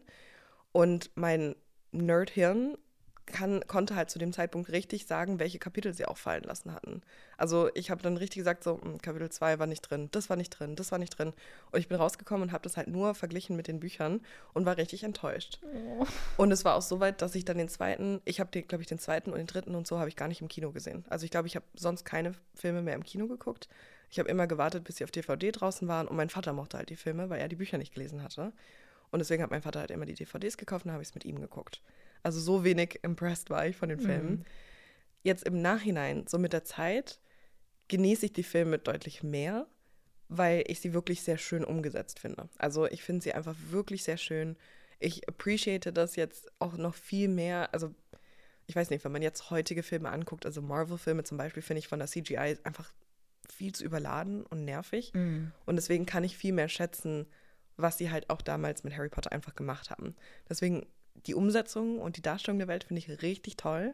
und mein Nerdhirn kann, konnte halt zu dem Zeitpunkt richtig sagen, welche Kapitel sie auch fallen lassen hatten. Also ich habe dann richtig gesagt, so hm, Kapitel 2 war nicht drin, das war nicht drin, das war nicht drin. Und ich bin rausgekommen und habe das halt nur verglichen mit den Büchern und war richtig enttäuscht. Oh. Und es war auch so weit, dass ich dann den zweiten, ich habe, glaube ich, den zweiten und den dritten und so habe ich gar nicht im Kino gesehen. Also ich glaube, ich habe sonst keine Filme mehr im Kino geguckt. Ich habe immer gewartet, bis sie auf DVD draußen waren und mein Vater mochte halt die Filme, weil er die Bücher nicht gelesen hatte. Und deswegen hat mein Vater halt immer die DVDs gekauft und habe ich es mit ihm geguckt. Also so wenig impressed war ich von den Filmen. Mhm. Jetzt im Nachhinein, so mit der Zeit, genieße ich die Filme deutlich mehr, weil ich sie wirklich sehr schön umgesetzt finde. Also ich finde sie einfach wirklich sehr schön. Ich appreciate das jetzt auch noch viel mehr. Also ich weiß nicht, wenn man jetzt heutige Filme anguckt, also Marvel-Filme zum Beispiel, finde ich von der CGI einfach viel zu überladen und nervig. Mhm. Und deswegen kann ich viel mehr schätzen, was sie halt auch damals mit Harry Potter einfach gemacht haben. Deswegen die Umsetzung und die Darstellung der Welt finde ich richtig toll.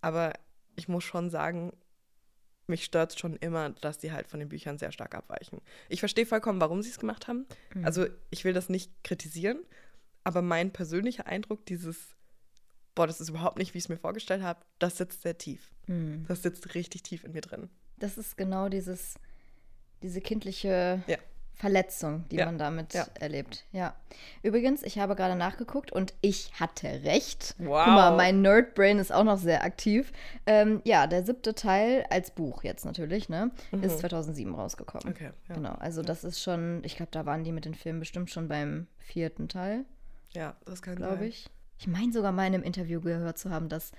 Aber ich muss schon sagen, mich stört es schon immer, dass die halt von den Büchern sehr stark abweichen. Ich verstehe vollkommen, warum sie es gemacht haben. Mhm. Also ich will das nicht kritisieren, aber mein persönlicher Eindruck, dieses, boah, das ist überhaupt nicht, wie ich es mir vorgestellt habe, das sitzt sehr tief. Mhm. Das sitzt richtig tief in mir drin. Das ist genau dieses, diese kindliche ja. Verletzung, die Ja, man damit ja. erlebt. Ja. Übrigens, ich habe gerade nachgeguckt und ich hatte recht. Wow. Guck mal, mein Nerdbrain ist auch noch sehr aktiv. Ähm, ja, der siebte Teil als Buch jetzt natürlich, ne, ist 2007 rausgekommen. Mhm. Okay, ja. Genau, also das ist schon, ich glaube, da waren die mit den Filmen bestimmt schon beim vierten Teil, Ja, das kann glaube ich. Ich meine sogar mal in einem Interview gehört zu haben, dass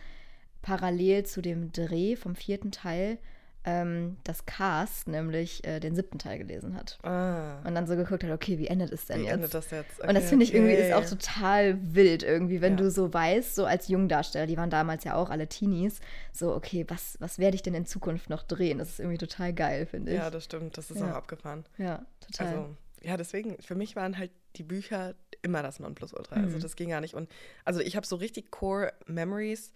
parallel zu dem Dreh vom vierten Teil ähm, das Cast nämlich äh, den siebten Teil gelesen hat. Ah, Und dann so geguckt hat, okay, wie endet es denn wie jetzt? endet das jetzt? Und das Okay, finde ich irgendwie ist auch okay. total wild irgendwie, wenn Ja. du so weißt, so als Jungdarsteller, die waren damals ja auch alle Teenies, so, okay, was, was werde ich denn in Zukunft noch drehen? Das ist irgendwie total geil, finde ich. Ja, das stimmt. Das ist Ja. auch abgefahren. ja, total. Also, ja, deswegen, für mich waren halt die Bücher immer das Nonplusultra. Also, Mhm. das ging gar nicht. Und also, ich habe so richtig Core Memories.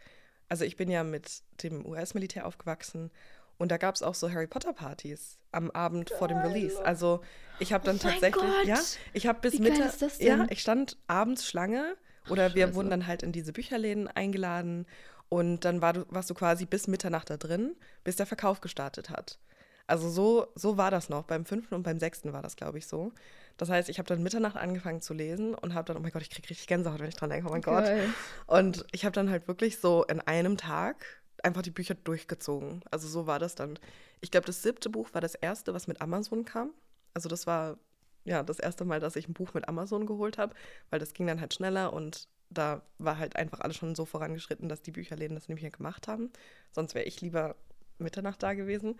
Also, ich bin ja mit dem US-Militär aufgewachsen. Und da gab es auch so Harry Potter-Partys am Abend vor dem Release. Also, ich habe dann Oh tatsächlich, Gott! ja, ich habe bis geil das ja, ich stand abends Schlange oder wir Scheiße. wurden dann halt in diese Bücherläden eingeladen. Und dann war du, warst du quasi bis Mitternacht da drin, bis der Verkauf gestartet hat. Also so, so war das noch. Beim fünften und beim sechsten war das, glaube ich, so. Das heißt, ich habe dann Mitternacht angefangen zu lesen und habe dann, oh mein Gott, ich kriege richtig Gänsehaut, wenn ich dran denke, oh mein Gott. Geil. Und ich habe dann halt wirklich so in einem Tag einfach die Bücher durchgezogen. Also so war das dann. Ich glaube, das siebte Buch war das erste, was mit Amazon kam. Also das war ja das erste Mal, dass ich ein Buch mit Amazon geholt habe, weil das ging dann halt schneller und da war halt einfach alles schon so vorangeschritten, dass die Bücherläden das nicht mehr gemacht haben. Sonst wäre ich lieber Mitternacht da gewesen.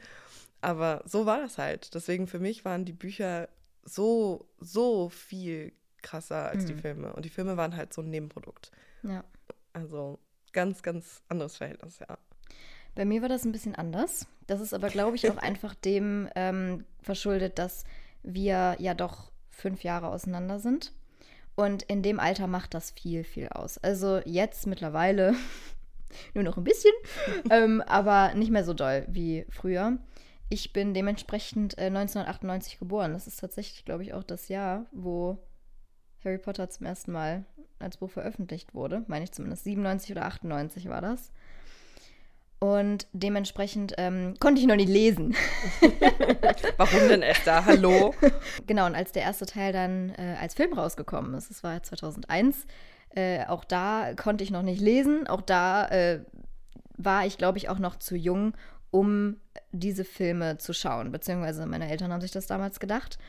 Aber so war das halt. Deswegen für mich waren die Bücher so, so viel krasser als die Mhm. Filme. Und die Filme waren halt so ein Nebenprodukt. Ja. Also ganz, ganz anderes Verhältnis, ja. Bei mir war das ein bisschen anders. Das ist aber, glaube ich, auch *laughs* einfach dem ähm, verschuldet, dass wir ja doch fünf Jahre auseinander sind. Und in dem Alter macht das viel, viel aus. Also jetzt mittlerweile *laughs* nur noch ein bisschen, *laughs* ähm, aber nicht mehr so doll wie früher. Ich bin dementsprechend äh, 1998 geboren. Das ist tatsächlich, glaube ich, auch das Jahr, wo Harry Potter zum ersten Mal als Buch veröffentlicht wurde. Meine ich zumindest. 97 oder 98 war das. Und dementsprechend ähm, konnte ich noch nicht lesen. *laughs* Warum denn, Esther? Hallo? *laughs* Genau, und als der erste Teil dann äh, als Film rausgekommen ist, das war ja 2001, äh, auch da konnte ich noch nicht lesen. Auch da äh, war ich, glaube ich, auch noch zu jung, um diese Filme zu schauen. Beziehungsweise meine Eltern haben sich das damals gedacht.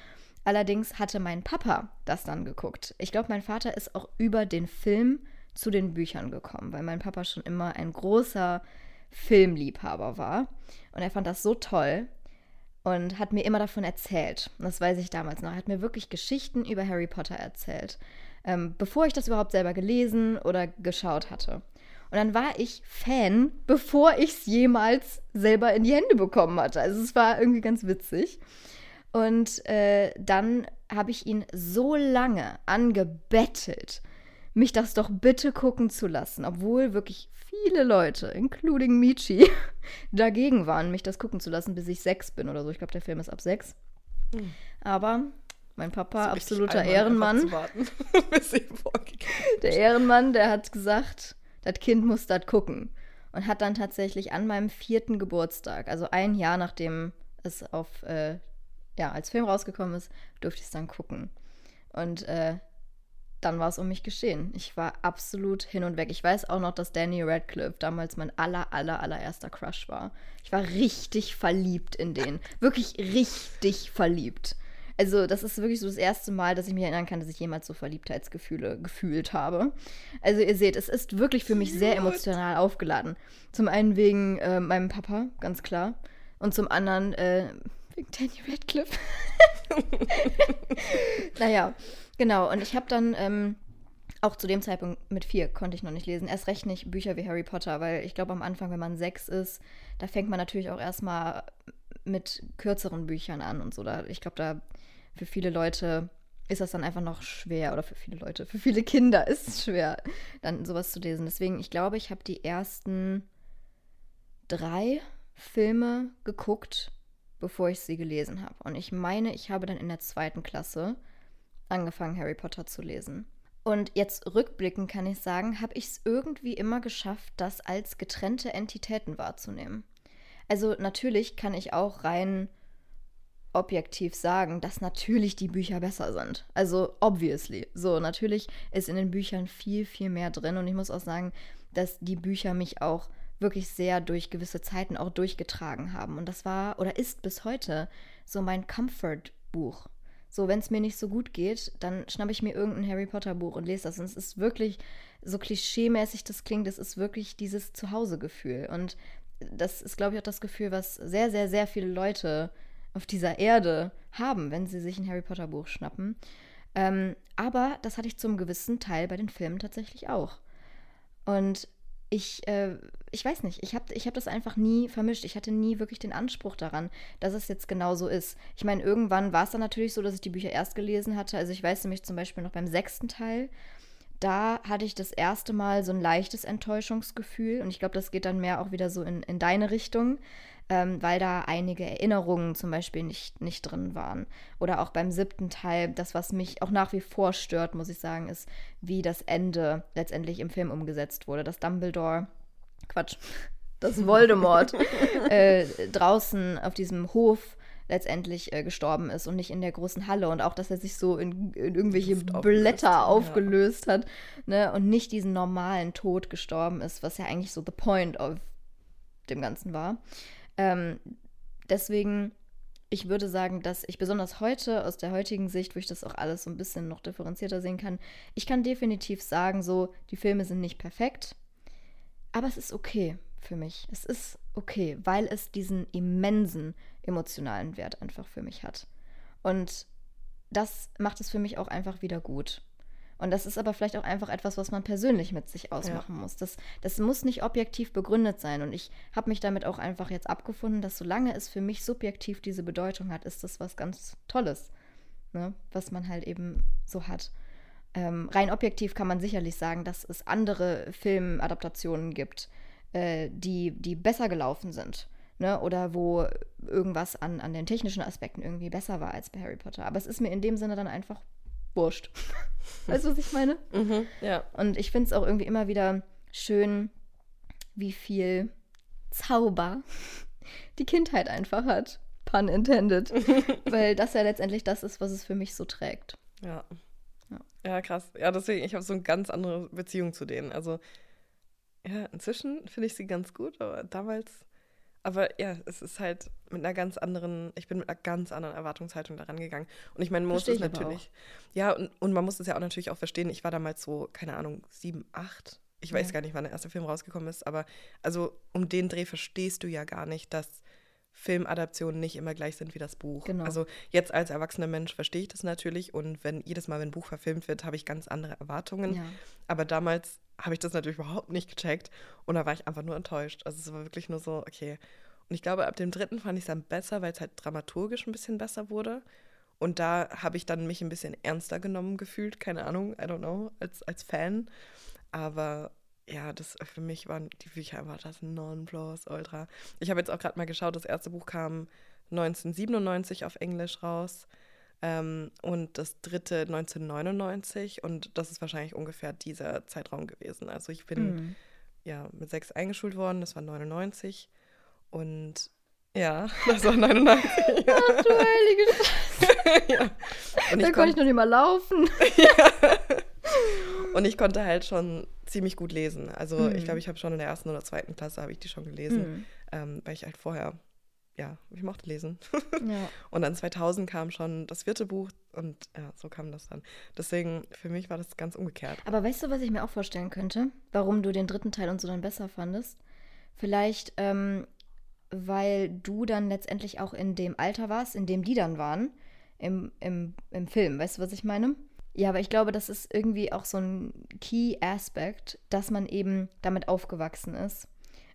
Allerdings hatte mein Papa das dann geguckt. Ich glaube, mein Vater ist auch über den Film zu den Büchern gekommen, weil mein Papa schon immer ein großer Filmliebhaber war. Und er fand das so toll, und hat mir immer davon erzählt. Das weiß ich damals noch. Er hat mir wirklich Geschichten über Harry Potter erzählt, ähm, bevor ich das überhaupt selber gelesen oder geschaut hatte. Und dann war ich Fan, bevor ich es jemals selber in die Hände bekommen hatte. Also es war irgendwie ganz witzig. Und äh, dann habe ich ihn so lange angebettelt, mich das doch bitte gucken zu lassen, obwohl wirklich viele Leute, including Michi, *laughs* dagegen waren, mich das gucken zu lassen, bis ich sechs bin oder so. Ich glaube, der Film ist ab sechs. Hm. Aber mein Papa, absoluter Ehrenmann, warten, *laughs* der Ehrenmann, der hat gesagt, das Kind muss das gucken. Und hat dann tatsächlich an meinem vierten Geburtstag, also ein Jahr nachdem es auf, äh, ja, als Film rausgekommen ist, durfte ich es dann gucken. Und äh, dann war es um mich geschehen. Ich war absolut hin und weg. Ich weiß auch noch, dass Danny Radcliffe damals mein aller, aller, allererster Crush war. Ich war richtig verliebt in den. Wirklich richtig verliebt. Also, das ist wirklich so das erste Mal, dass ich mich erinnern kann, dass ich jemals so Verliebtheitsgefühle gefühlt habe. Also, ihr seht, es ist wirklich für mich sehr emotional aufgeladen. Zum einen wegen äh, meinem Papa, ganz klar. Und zum anderen äh, wegen Danny Radcliffe. *laughs* naja, genau. Und ich habe dann ähm, auch zu dem Zeitpunkt mit vier konnte ich noch nicht lesen. Erst recht nicht Bücher wie Harry Potter, weil ich glaube, am Anfang, wenn man sechs ist, da fängt man natürlich auch erstmal mit kürzeren Büchern an und so. Da, ich glaube, da für viele Leute ist das dann einfach noch schwer oder für viele Leute, für viele Kinder *laughs* ist es schwer, dann sowas zu lesen. Deswegen, ich glaube, ich habe die ersten drei Filme geguckt, bevor ich sie gelesen habe. Und ich meine, ich habe dann in der zweiten Klasse angefangen, Harry Potter zu lesen. Und jetzt rückblickend kann ich sagen, habe ich es irgendwie immer geschafft, das als getrennte Entitäten wahrzunehmen. Also natürlich kann ich auch rein objektiv sagen, dass natürlich die Bücher besser sind. Also obviously. So, natürlich ist in den Büchern viel, viel mehr drin. Und ich muss auch sagen, dass die Bücher mich auch wirklich sehr durch gewisse Zeiten auch durchgetragen haben. Und das war oder ist bis heute so mein Comfort-Buch. So, wenn es mir nicht so gut geht, dann schnappe ich mir irgendein Harry Potter-Buch und lese das. Und es ist wirklich, so klischeemäßig das klingt, es ist wirklich dieses Zuhause-Gefühl. Und das ist, glaube ich, auch das Gefühl, was sehr, sehr, sehr viele Leute auf dieser Erde haben, wenn sie sich ein Harry Potter-Buch schnappen. Ähm, aber das hatte ich zum gewissen Teil bei den Filmen tatsächlich auch. Und ich, äh, ich weiß nicht, ich habe ich hab das einfach nie vermischt. Ich hatte nie wirklich den Anspruch daran, dass es jetzt genau so ist. Ich meine, irgendwann war es dann natürlich so, dass ich die Bücher erst gelesen hatte. Also ich weiß nämlich zum Beispiel noch beim sechsten Teil, da hatte ich das erste Mal so ein leichtes Enttäuschungsgefühl. Und ich glaube, das geht dann mehr auch wieder so in, in deine Richtung ähm, weil da einige Erinnerungen zum Beispiel nicht, nicht drin waren. Oder auch beim siebten Teil, das, was mich auch nach wie vor stört, muss ich sagen, ist, wie das Ende letztendlich im Film umgesetzt wurde. Dass Dumbledore, Quatsch, *laughs* dass Voldemort *laughs* äh, draußen auf diesem Hof letztendlich äh, gestorben ist und nicht in der großen Halle und auch, dass er sich so in, in irgendwelche Blätter aufgelöst ja. hat ne? und nicht diesen normalen Tod gestorben ist, was ja eigentlich so the point of dem Ganzen war. Ähm, deswegen, ich würde sagen, dass ich besonders heute, aus der heutigen Sicht, wo ich das auch alles so ein bisschen noch differenzierter sehen kann, ich kann definitiv sagen, so, die Filme sind nicht perfekt, aber es ist okay für mich. Es ist okay, weil es diesen immensen emotionalen Wert einfach für mich hat. Und das macht es für mich auch einfach wieder gut. Und das ist aber vielleicht auch einfach etwas, was man persönlich mit sich ausmachen ja. muss. Das, das muss nicht objektiv begründet sein. Und ich habe mich damit auch einfach jetzt abgefunden, dass solange es für mich subjektiv diese Bedeutung hat, ist das was ganz Tolles, ne? was man halt eben so hat. Ähm, rein objektiv kann man sicherlich sagen, dass es andere Filmadaptationen gibt, äh, die, die besser gelaufen sind. Ne? Oder wo irgendwas an, an den technischen Aspekten irgendwie besser war als bei Harry Potter. Aber es ist mir in dem Sinne dann einfach wurscht. *laughs* weißt du, was ich meine? Mhm, ja. Und ich finde es auch irgendwie immer wieder schön, wie viel Zauber die Kindheit einfach hat. Pun intended. *laughs* Weil das ja letztendlich das ist, was es für mich so trägt. Ja. Ja, ja krass. Ja, deswegen, ich habe so eine ganz andere Beziehung zu denen. Also, ja, inzwischen finde ich sie ganz gut, aber damals aber ja, es ist halt mit einer ganz anderen, ich bin mit einer ganz anderen Erwartungshaltung daran gegangen. Und ich meine, man muss es natürlich, ja, und, und man muss es ja auch natürlich auch verstehen. Ich war damals so, keine Ahnung, sieben, acht. Ich weiß ja. gar nicht, wann der erste Film rausgekommen ist, aber also um den Dreh verstehst du ja gar nicht, dass Filmadaptionen nicht immer gleich sind wie das Buch. Genau. Also jetzt als erwachsener Mensch verstehe ich das natürlich und wenn jedes Mal, wenn ein Buch verfilmt wird, habe ich ganz andere Erwartungen. Ja. Aber damals habe ich das natürlich überhaupt nicht gecheckt und da war ich einfach nur enttäuscht. Also es war wirklich nur so, okay. Und ich glaube, ab dem dritten fand ich es dann besser, weil es halt dramaturgisch ein bisschen besser wurde. Und da habe ich dann mich ein bisschen ernster genommen gefühlt, keine Ahnung, I don't know, als, als Fan. Aber ja, das für mich waren die Bücher einfach das Non-Plus-Ultra. Ich habe jetzt auch gerade mal geschaut, das erste Buch kam 1997 auf Englisch raus. Ähm, und das dritte 1999 und das ist wahrscheinlich ungefähr dieser Zeitraum gewesen. Also ich bin mhm. ja mit sechs eingeschult worden, das war 99 und ja, *laughs* das war 99. Ach du heilige Scheiße. *laughs* ja. Und da konnte ich noch nicht mal laufen. *laughs* ja. Und ich konnte halt schon ziemlich gut lesen. Also mhm. ich glaube, ich habe schon in der ersten oder zweiten Klasse habe ich die schon gelesen, mhm. ähm, weil ich halt vorher ja, ich mochte lesen. Ja. Und dann 2000 kam schon das vierte Buch und ja, so kam das dann. Deswegen, für mich war das ganz umgekehrt. Aber weißt du, was ich mir auch vorstellen könnte? Warum du den dritten Teil und so dann besser fandest? Vielleicht, ähm, weil du dann letztendlich auch in dem Alter warst, in dem die dann waren, im, im, im Film. Weißt du, was ich meine? Ja, aber ich glaube, das ist irgendwie auch so ein Key-Aspekt, dass man eben damit aufgewachsen ist.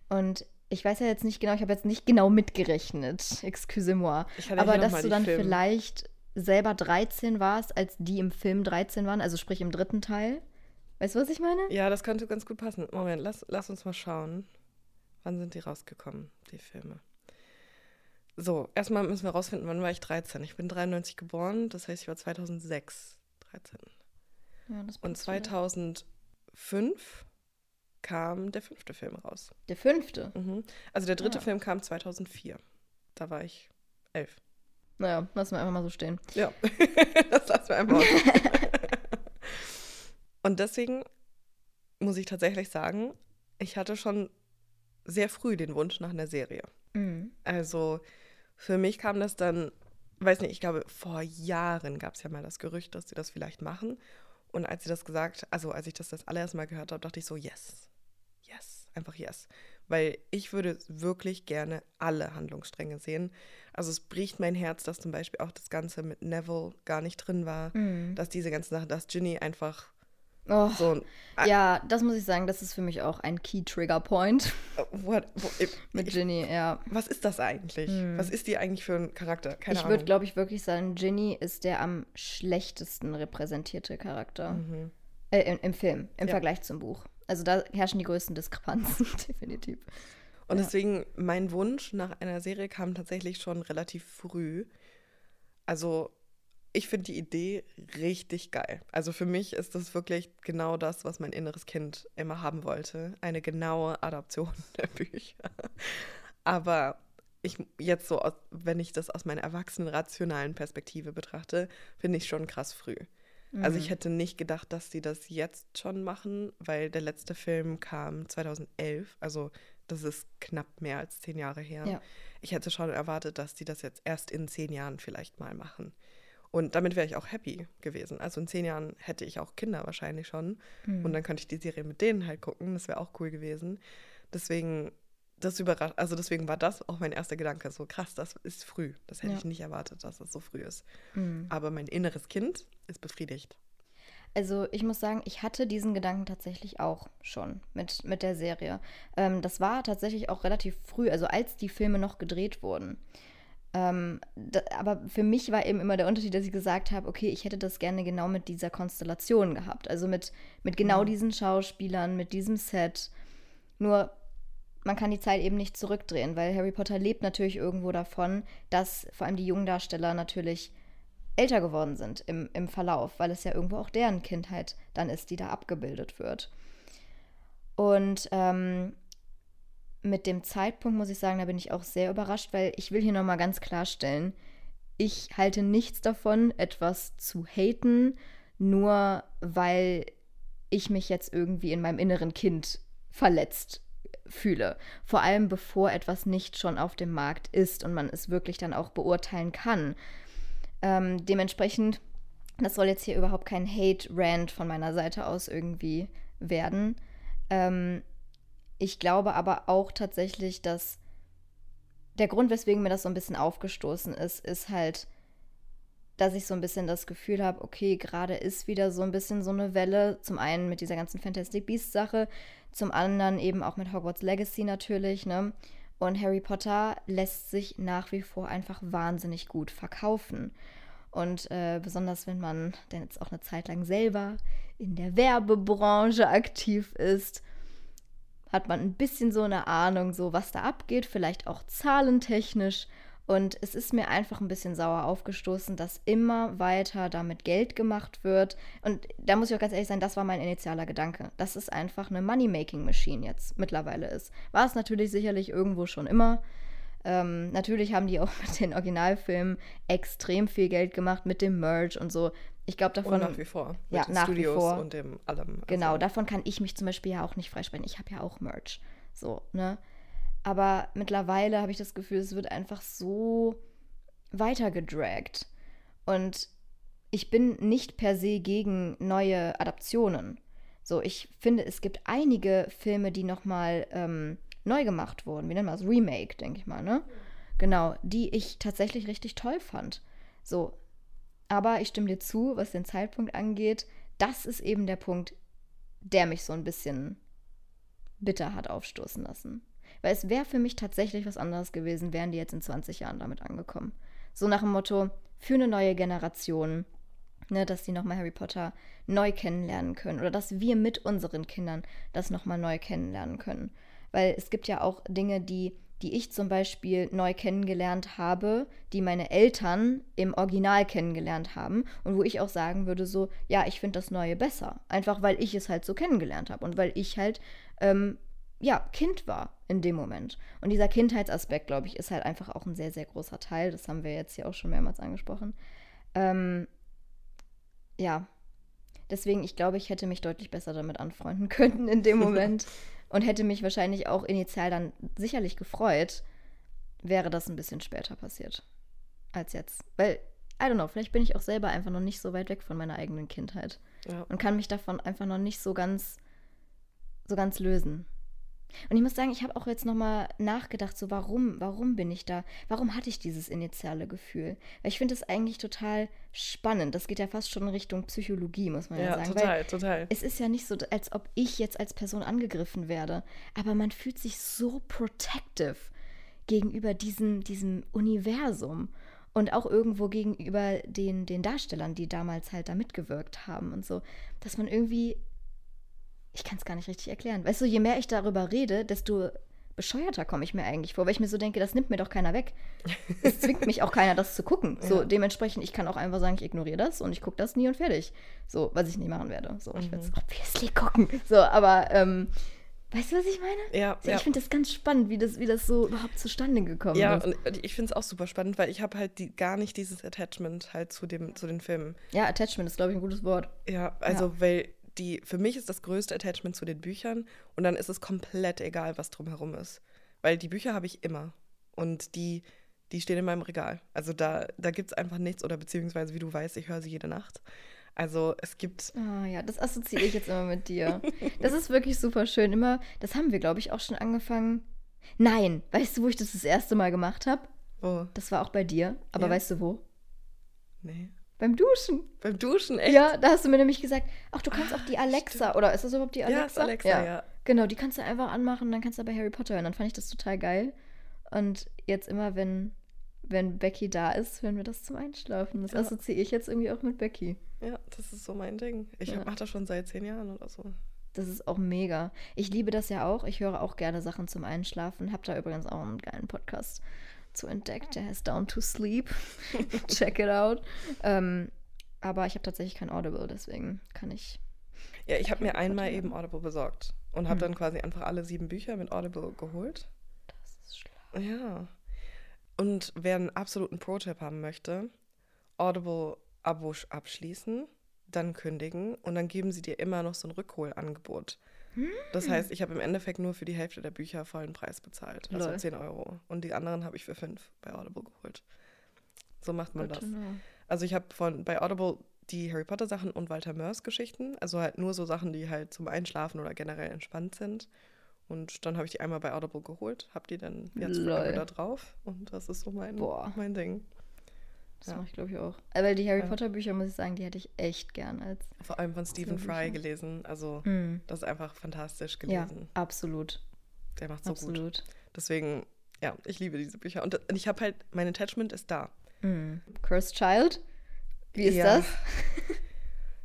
Und ich weiß ja jetzt nicht genau, ich habe jetzt nicht genau mitgerechnet, *laughs* excuse-moi. Aber dass du dann Film. vielleicht selber 13 warst, als die im Film 13 waren, also sprich im dritten Teil. Weißt du, was ich meine? Ja, das könnte ganz gut passen. Moment, lass, lass uns mal schauen. Wann sind die rausgekommen, die Filme? So, erstmal müssen wir rausfinden, wann war ich 13. Ich bin 93 geboren, das heißt, ich war 2006 13. Ja, das Und 2005 kam der fünfte Film raus. Der fünfte? Mhm. Also der dritte ja. Ah. Film kam 2004. Da war ich elf. Naja, lassen wir einfach mal so stehen. Ja, *laughs* das lassen wir einfach mal so stehen. *laughs* Und deswegen muss ich tatsächlich sagen, ich hatte schon sehr früh den Wunsch nach einer Serie. Mhm. Also für mich kam das dann, weiß nicht, ich glaube, vor Jahren gab es ja mal das Gerücht, dass sie das vielleicht machen. Und als sie das gesagt, also als ich das das allererste Mal gehört habe, dachte ich so, yes, yes, einfach yes. Weil ich würde wirklich gerne alle Handlungsstränge sehen. Also es bricht mein Herz, dass zum Beispiel auch das Ganze mit Neville gar nicht drin war, Mhm. dass diese ganzen Sachen, dass Ginny einfach Oh, so ja, das muss ich sagen, das ist für mich auch ein Key-Trigger-Point what, wo, ich, mit Ginny, ja. was ist das eigentlich? Was ist die eigentlich für ein Charakter? Keine ich würde, glaube ich, wirklich sagen, Ginny ist der am schlechtesten repräsentierte Charakter. Äh, im, im Film, im Mhm. Ja. Vergleich zum Buch. Also da herrschen die größten Diskrepanzen, *laughs* definitiv. Und Ja. deswegen, mein Wunsch nach einer Serie kam tatsächlich schon relativ früh. Also, ich finde die Idee richtig geil. Also für mich ist das wirklich genau das, was mein inneres Kind immer haben wollte. Eine genaue Adaption *laughs* der Bücher. Aber ich jetzt so, wenn ich das aus meiner erwachsenen, rationalen Perspektive betrachte, finde ich schon krass früh. Also Mhm. ich hätte nicht gedacht, dass sie das jetzt schon machen, weil der letzte Film kam 2011. Also das ist knapp mehr als zehn Jahre her. Ja. Ich hätte schon erwartet, dass die das jetzt erst in zehn Jahren vielleicht mal machen. Und damit wäre ich auch happy gewesen. Also in zehn Jahren hätte ich auch Kinder wahrscheinlich schon. Mhm. Und dann könnte ich die Serie mit denen halt gucken. Das wäre auch cool gewesen. Deswegen, das überrascht, also deswegen war das auch mein erster Gedanke. So krass, das ist früh. Das hätte Ja. ich nicht erwartet, dass es so früh ist. Mhm. Aber mein inneres Kind ist befriedigt. Also ich muss sagen, ich hatte diesen Gedanken tatsächlich auch schon mit, mit der Serie. Ähm, das war tatsächlich auch relativ früh, also als die Filme noch gedreht wurden. Ähm, da, aber für mich war eben immer der Unterschied, dass ich gesagt habe, okay, ich hätte das gerne genau mit dieser Konstellation gehabt. Also mit, mit genau Mhm. diesen Schauspielern, mit diesem Set. Nur man kann die Zeit eben nicht zurückdrehen, weil Harry Potter lebt natürlich irgendwo davon, dass vor allem die jungen Darsteller natürlich älter geworden sind im, im Verlauf, weil es ja irgendwo auch deren Kindheit dann ist, die da abgebildet wird. Und ähm, mit dem Zeitpunkt muss ich sagen, da bin ich auch sehr überrascht, weil ich will hier nochmal ganz klarstellen, ich halte nichts davon, etwas zu haten, nur weil ich mich jetzt irgendwie in meinem inneren Kind verletzt fühle. Vor allem bevor etwas nicht schon auf dem Markt ist und man es wirklich dann auch beurteilen kann. Ähm, dementsprechend, das soll jetzt hier überhaupt kein Hate-Rant von meiner Seite aus irgendwie werden. Ähm, ich glaube aber auch tatsächlich, dass der Grund, weswegen mir das so ein bisschen aufgestoßen ist, ist halt, dass ich so ein bisschen das Gefühl habe, okay, gerade ist wieder so ein bisschen so eine Welle. Zum einen mit dieser ganzen Fantastic Beasts-Sache, zum anderen eben auch mit Hogwarts Legacy natürlich, ne? Und Harry Potter lässt sich nach wie vor einfach wahnsinnig gut verkaufen. Und äh, besonders wenn man denn jetzt auch eine Zeit lang selber in der Werbebranche aktiv ist, hat man ein bisschen so eine Ahnung, so was da abgeht, vielleicht auch zahlentechnisch. Und es ist mir einfach ein bisschen sauer aufgestoßen, dass immer weiter damit Geld gemacht wird. Und da muss ich auch ganz ehrlich sein, das war mein initialer Gedanke. Dass es einfach eine Money-Making-Machine jetzt mittlerweile ist. War es natürlich sicherlich irgendwo schon immer. Ähm, natürlich haben die auch *laughs* mit den Originalfilmen extrem viel Geld gemacht, mit dem Merch und so. Ich glaube, davon. Und nach wie vor. Ja, nach wie Studios vor. und dem allem. Genau, Also, davon kann ich mich zum Beispiel ja auch nicht freisprechen. Ich habe ja auch Merch. So, ne? Aber mittlerweile habe ich das Gefühl, es wird einfach so weitergedragt. Und ich bin nicht per se gegen neue Adaptionen. So, ich finde, es gibt einige Filme, die nochmal ähm, neu gemacht wurden. Wie nennen wir das? Remake, denke ich mal, ne? Genau, die ich tatsächlich richtig toll fand. So, aber ich stimme dir zu, was den Zeitpunkt angeht. Das ist eben der Punkt, der mich so ein bisschen bitter hat aufstoßen lassen. Weil es wäre für mich tatsächlich was anderes gewesen, wären die jetzt in 20 Jahren damit angekommen. So nach dem Motto, für eine neue Generation, ne, dass die nochmal Harry Potter neu kennenlernen können. Oder dass wir mit unseren Kindern das nochmal neu kennenlernen können. Weil es gibt ja auch Dinge, die, die ich zum Beispiel neu kennengelernt habe, die meine Eltern im Original kennengelernt haben. Und wo ich auch sagen würde, so, ja, ich finde das Neue besser. Einfach weil ich es halt so kennengelernt habe und weil ich halt ähm, ja, Kind war in dem Moment. Und dieser Kindheitsaspekt, glaube ich, ist halt einfach auch ein sehr, sehr großer Teil. Das haben wir jetzt hier auch schon mehrmals angesprochen. Ähm, ja, deswegen, ich glaube, ich hätte mich deutlich besser damit anfreunden *laughs* können in dem Moment *laughs* und hätte mich wahrscheinlich auch initial dann sicherlich gefreut, wäre das ein bisschen später passiert als jetzt. Weil, I don't know, vielleicht bin ich auch selber einfach noch nicht so weit weg von meiner eigenen Kindheit Ja. und kann mich davon einfach noch nicht so ganz, so ganz lösen. Und ich muss sagen, ich habe auch jetzt nochmal nachgedacht, so warum, warum bin ich da? Warum hatte ich dieses initiale Gefühl? Weil ich finde es eigentlich total spannend. Das geht ja fast schon in Richtung Psychologie, muss man ja, Ja, sagen. Weil total, total. es ist ja nicht so, als ob ich jetzt als Person angegriffen werde, aber man fühlt sich so protective gegenüber diesem, diesem Universum und auch irgendwo gegenüber den, den Darstellern, die damals halt da mitgewirkt haben und so, dass man irgendwie, ich kann es gar nicht richtig erklären. Weißt du, je mehr ich darüber rede, desto bescheuerter komme ich mir eigentlich vor, weil ich mir so denke, das nimmt mir doch keiner weg. *laughs* Es zwingt mich auch keiner, das zu gucken. So, Ja. dementsprechend, ich kann auch einfach sagen, ich ignoriere das und ich gucke das nie und fertig. So, was ich nicht machen werde. So, ich werde es obviously gucken. So, aber, ähm, weißt du, was ich meine? Ja, So, ja. Ich finde das ganz spannend, wie das, wie das so überhaupt zustande gekommen Ja, ist. und ich finde es auch super spannend, weil ich habe halt die, gar nicht dieses Attachment halt zu, dem, zu den Filmen. Ja, Attachment ist, glaube ich, ein gutes Wort. Ja, also weil die, für mich ist das größte Attachment zu den Büchern und dann ist es komplett egal, was drumherum ist. Weil die Bücher habe ich immer und die, die stehen in meinem Regal. Also da, da gibt es einfach nichts oder beziehungsweise, wie du weißt, ich höre sie jede Nacht. Also es gibt, Ah ja, das assoziiere ich jetzt immer mit dir. Das ist wirklich super schön. Immer, das haben wir, glaube ich, auch schon angefangen. Nein, weißt du, wo ich das das erste Mal gemacht habe? oh, Das war auch bei dir. Aber Ja. weißt du wo? nee. Beim Duschen. Beim Duschen, echt? Ja, da hast du mir nämlich gesagt, ach, du kannst auch die Ah, Alexa, oder ist das überhaupt die Alexa? Ja, ist Alexa, ja. Genau, die kannst du einfach anmachen, dann kannst du bei Harry Potter hören. Dann fand ich das total geil. Und jetzt immer, wenn, wenn Becky da ist, hören wir das zum Einschlafen. Das Ja. assoziiere ich jetzt irgendwie auch mit Becky. Ja, das ist so mein Ding. Ich Ja. mache das schon seit zehn Jahren oder so. Das ist auch mega. Ich liebe das ja auch. Ich höre auch gerne Sachen zum Einschlafen. Hab da übrigens auch einen geilen Podcast zu entdeckt. Der heißt Down to Sleep. *laughs* Check it out. Ähm, aber ich habe tatsächlich kein Audible, deswegen kann ich. Ja, ich habe mir einmal eben Audible besorgt und habe Hm. dann quasi einfach alle sieben Bücher mit Audible geholt. Das ist schlau. Ja. Und wer einen absoluten Pro-Tipp haben möchte, Audible-Abo abschließen, dann kündigen und dann geben sie dir immer noch so ein Rückholangebot. Das heißt, ich habe im Endeffekt nur für die Hälfte der Bücher vollen Preis bezahlt, also Lol. 10 Euro. Und die anderen habe ich für 5 bei Audible geholt. So macht man Good das. Also ich habe von bei Audible die Harry Potter Sachen und Walter Mörs Geschichten, also halt nur so Sachen, die halt zum Einschlafen oder generell entspannt sind. Und dann habe ich die einmal bei Audible geholt, habe die dann jetzt da drauf und das ist so mein, Boah. mein Ding. Das Ja. mache ich, glaube ich, auch. Äh, Weil die Harry Ja. Potter Bücher, muss ich sagen, die hätte ich echt gern als. Vor allem von Stephen Fry gelesen, also Mm. das ist einfach fantastisch Ja, gelesen. absolut. Der macht so gut. absolut. Deswegen, ja, ich liebe diese Bücher und, und ich habe halt, mein Attachment ist da. Mm. Cursed Child? Wie ist Ja. das? *laughs*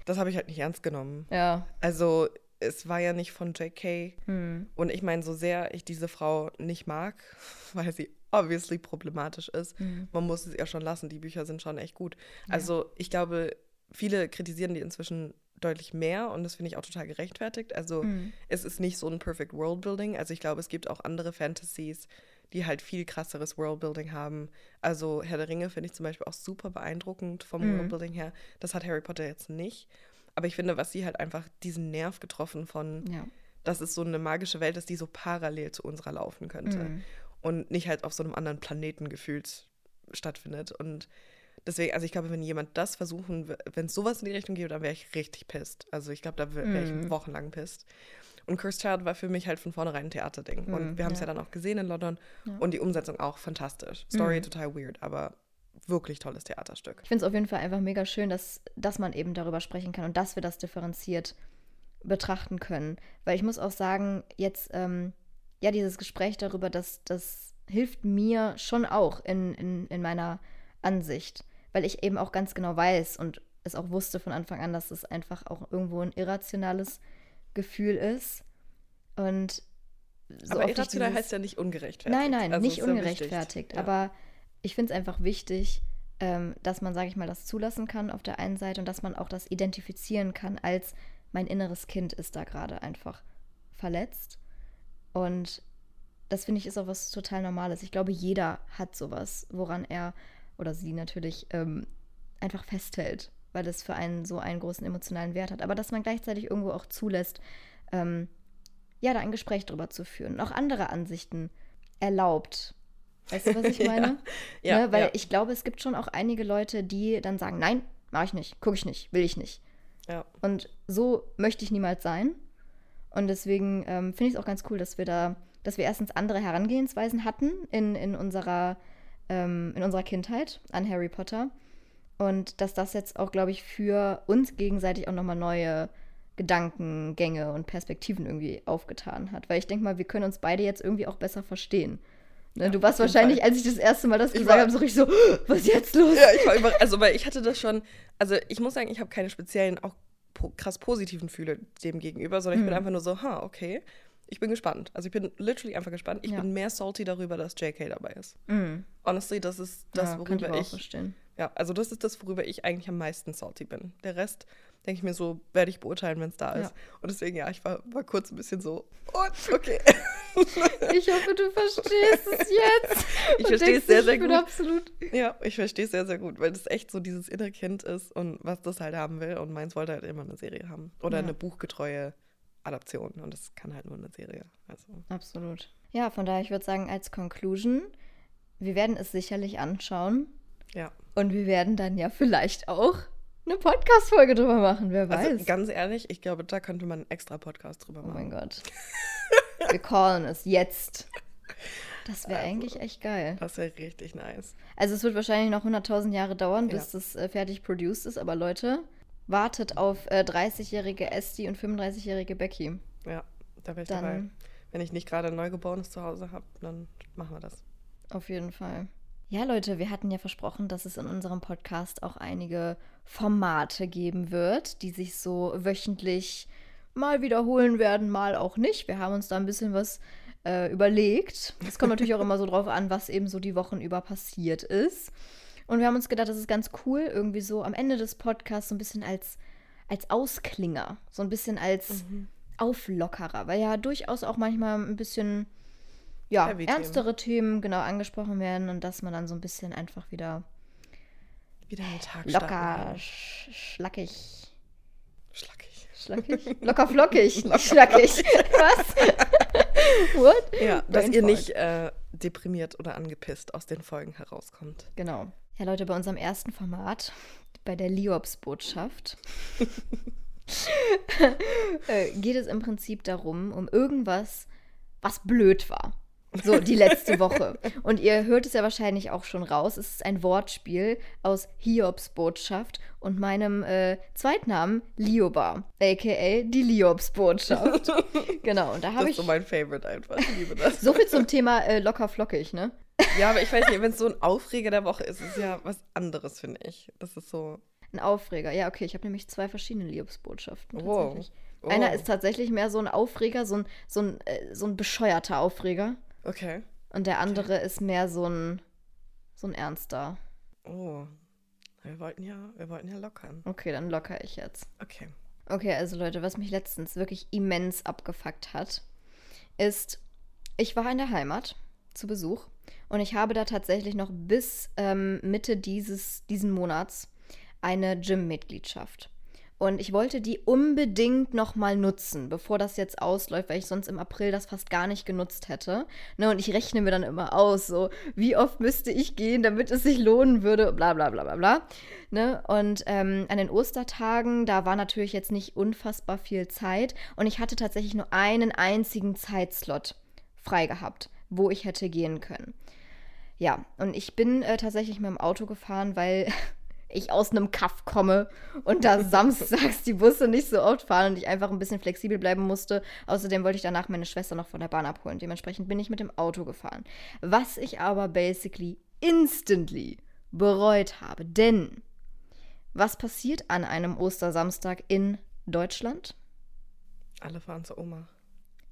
Das habe ich halt nicht ernst genommen. Ja. Also es war ja nicht von J.K. Mm. Und ich meine, so sehr ich diese Frau nicht mag, *laughs* weil sie obviously problematisch ist, Mhm. man muss es ja schon lassen. Die Bücher sind schon echt gut. Also ich glaube, viele kritisieren die inzwischen deutlich mehr und das finde ich auch total gerechtfertigt. Also Mhm. es ist nicht so ein Perfect Worldbuilding. Also ich glaube, es gibt auch andere Fantasies, die halt viel krasseres Worldbuilding haben. Also Herr der Ringe finde ich zum Beispiel auch super beeindruckend vom Mhm. Worldbuilding her. Das hat Harry Potter jetzt nicht. Aber ich finde, was sie halt einfach diesen Nerv getroffen von Ja. dass es so eine magische Welt ist, die so parallel zu unserer laufen könnte Mhm. Und nicht halt auf so einem anderen Planeten gefühlt stattfindet. Und deswegen, also ich glaube, wenn jemand das versuchen, wenn es sowas in die Richtung geht, dann wäre ich richtig pisst. Also ich glaube, da wäre wär Mhm. ich wochenlang pisst. Und Cursed Child war für mich halt von vornherein ein Theaterding. und Mhm, wir haben es ja. ja. dann auch gesehen in London. Ja. Und die Umsetzung auch fantastisch. Story Mhm. total weird, aber wirklich tolles Theaterstück. Ich finde es auf jeden Fall einfach mega schön, dass, dass man eben darüber sprechen kann und dass wir das differenziert betrachten können. Weil ich muss auch sagen, jetzt, ähm, ja, dieses Gespräch darüber, das, das hilft mir schon auch in, in, in meiner Ansicht. Weil ich eben auch ganz genau weiß und es auch wusste von Anfang an, dass es einfach auch irgendwo ein irrationales Gefühl ist. Und so aber irrational dieses- heißt ja nicht ungerechtfertigt. Nein, nein, Also nicht ungerechtfertigt. Ja. Aber ich finde es einfach wichtig, ähm, dass man, sage ich mal, das zulassen kann auf der einen Seite und dass man auch das identifizieren kann als mein inneres Kind ist da gerade einfach verletzt. Und das finde ich ist auch was total Normales. Ich glaube, jeder hat sowas, woran er oder sie natürlich ähm, einfach festhält, weil es für einen so einen großen emotionalen Wert hat. Aber dass man gleichzeitig irgendwo auch zulässt, ähm, ja, da ein Gespräch drüber zu führen und auch andere Ansichten erlaubt. Weißt du, was ich *laughs* meine? ja, ja, ne? Weil ja. ich glaube, es gibt schon auch einige Leute, die dann sagen, nein, mache ich nicht, gucke ich nicht, will ich nicht. Ja. Und so möchte ich niemals sein. Und deswegen ähm, finde ich es auch ganz cool, dass wir da, dass wir erstens andere Herangehensweisen hatten in, in, unserer, ähm, in unserer Kindheit an Harry Potter. Und dass das jetzt auch, glaube ich, für uns gegenseitig auch nochmal neue Gedankengänge und Perspektiven irgendwie aufgetan hat. Weil ich denke mal, wir können uns beide jetzt irgendwie auch besser verstehen. Ne, ja, du warst wahrscheinlich, Fall. als ich das erste Mal das ich gesagt habe, so richtig so, *gasps* was ist jetzt los? Ja, ich war über, also weil ich hatte das schon, also ich muss sagen, ich habe keine speziellen, auch po krass positiven Gefühle dem gegenüber, sondern ich bin hm. einfach nur so, ha, okay. Ich bin gespannt. Also ich bin literally einfach gespannt. Ich ja. bin mehr salty darüber, dass JK dabei ist. Mhm. Honestly, das ist das, ja, worüber ich. Verstehen. Ja, also das ist das, worüber ich eigentlich am meisten salty bin. Der Rest denke ich mir so, werde ich beurteilen, wenn es da ist. Ja. Und deswegen, ja, ich war, war kurz ein bisschen so, oh, okay. *laughs* ich hoffe, du verstehst es jetzt. Ich verstehe es sehr, sehr gut. Absolut. Ja, ich verstehe es sehr, sehr gut, weil das echt so dieses innere Kind ist und was das halt haben will. Und meins wollte halt immer eine Serie haben. Oder ja. eine buchgetreue Adaption. Und das kann halt nur eine Serie. Also. Absolut. Ja, von daher, ich würde sagen, als Conclusion, wir werden es sicherlich anschauen. Ja. Und wir werden dann ja vielleicht auch eine Podcast-Folge drüber machen, wer also, weiß. Also, ganz ehrlich, ich glaube, da könnte man einen extra Podcast drüber machen. Oh mein Gott. Wir callen es jetzt. Das wäre also, eigentlich echt geil. Das wäre richtig nice. Also es wird wahrscheinlich noch 100.000 Jahre dauern, bis ja. das äh, fertig produced ist, aber Leute, wartet auf äh, 30-jährige Esti und 35-jährige Becky. Ja, da wäre ich dann, dabei. Wenn ich nicht gerade ein Neugeborenes zu Hause habe, dann machen wir das. Auf jeden Fall. Ja, Leute, wir hatten ja versprochen, dass es in unserem Podcast auch einige Formate geben wird, die sich so wöchentlich mal wiederholen werden, mal auch nicht. Wir haben uns da ein bisschen was äh, überlegt. Es kommt natürlich auch immer so drauf an, was eben so die Wochen über passiert ist. Und wir haben uns gedacht, das ist ganz cool, irgendwie so am Ende des Podcasts so ein bisschen als, als Ausklinger, so ein bisschen als mhm. Auflockerer, weil ja durchaus auch manchmal ein bisschen ja, ernstere Themen. genau angesprochen werden und dass man dann so ein bisschen einfach wieder, wieder einen Tag locker, sch schlackig. Schlackig. Schlackig? Locker flockig. *laughs* Locker schlackig. Was? *laughs* What? Ja, dass ihr nicht äh, deprimiert oder angepisst aus den Folgen herauskommt. Genau. Ja, Leute, bei unserem ersten Format, bei der Liobs-Botschaft, *laughs* äh, geht es im Prinzip darum, um irgendwas, was blöd war. So, die letzte *laughs* Woche. Und ihr hört es ja wahrscheinlich auch schon raus. Es ist ein Wortspiel aus Hiobs Botschaft und meinem äh, Zweitnamen Lioba, a.k.a. die Liobs Botschaft. *laughs* genau, und da habe ich. Das ist so mein Favorite einfach. Ich liebe das. so viel zum Thema äh, locker flockig, ne? Ja, aber ich weiß nicht, wenn es so ein Aufreger der Woche ist, ist es ja was anderes, finde ich. Das ist so. Ein Aufreger, ja, okay. Ich habe nämlich zwei verschiedene Liobs-Botschaften. Wow. Oh. Einer ist tatsächlich mehr so ein Aufreger, so ein, so ein, äh, so ein bescheuerter Aufreger. Okay. Und der andere okay. ist mehr so ein, so ein ernster. Oh. Wir wollten ja, wir wollten ja lockern. Okay, dann locker ich jetzt. Okay. Okay, also Leute, was mich letztens wirklich immens abgefuckt hat, ist, ich war in der Heimat zu Besuch und ich habe da tatsächlich noch bis ähm, Mitte dieses diesen Monats eine Gym-Mitgliedschaft. Und ich wollte die unbedingt nochmal nutzen, bevor das jetzt ausläuft, weil ich sonst im April das fast gar nicht genutzt hätte. Ne, und ich rechne mir dann immer aus, so, wie oft müsste ich gehen, damit es sich lohnen würde, bla bla bla bla bla. Ne? Und ähm, an den Ostertagen, da war natürlich jetzt nicht unfassbar viel Zeit. Und ich hatte tatsächlich nur einen einzigen Zeitslot frei gehabt, wo ich hätte gehen können. Ja, und ich bin äh, tatsächlich mit dem Auto gefahren, weil ich aus einem Kaff komme und da *laughs* samstags die Busse nicht so oft fahren und ich einfach ein bisschen flexibel bleiben musste. Außerdem wollte ich danach meine Schwester noch von der Bahn abholen. Dementsprechend bin ich mit dem Auto gefahren. Was ich aber basically instantly bereut habe. Denn was passiert an einem Ostersamstag in Deutschland? Alle fahren zur Oma.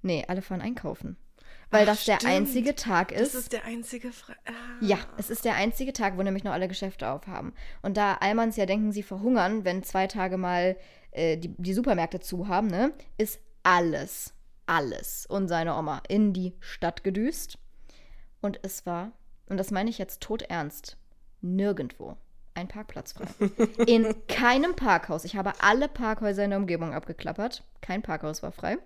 Nee, alle fahren einkaufen weil Ach, das stimmt. der einzige Tag ist. Das ist der einzige. Fre ah. Ja, es ist der einzige Tag, wo nämlich noch alle Geschäfte aufhaben. Und da Almans ja denken, sie verhungern, wenn zwei Tage mal äh, die, die Supermärkte zu haben, ne, ist alles alles und seine Oma in die Stadt gedüst. Und es war, und das meine ich jetzt todernst, nirgendwo ein Parkplatz frei. In *laughs* keinem Parkhaus. Ich habe alle Parkhäuser in der Umgebung abgeklappert. Kein Parkhaus war frei.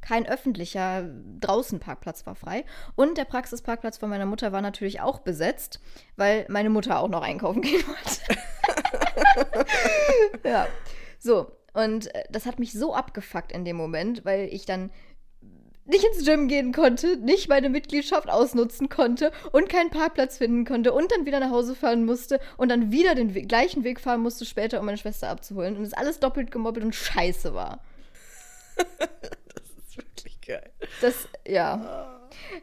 Kein öffentlicher Draußenparkplatz war frei. Und der Praxisparkplatz von meiner Mutter war natürlich auch besetzt, weil meine Mutter auch noch einkaufen *laughs* gehen wollte. ja. So, und äh, das hat mich so abgefuckt in dem Moment, weil ich dann nicht ins Gym gehen konnte, nicht meine Mitgliedschaft ausnutzen konnte und keinen Parkplatz finden konnte und dann wieder nach Hause fahren musste und dann wieder den We gleichen Weg fahren musste später, um meine Schwester abzuholen und es alles doppelt gemoppelt und scheiße war. Das ist wirklich geil. Das, ja. Ah.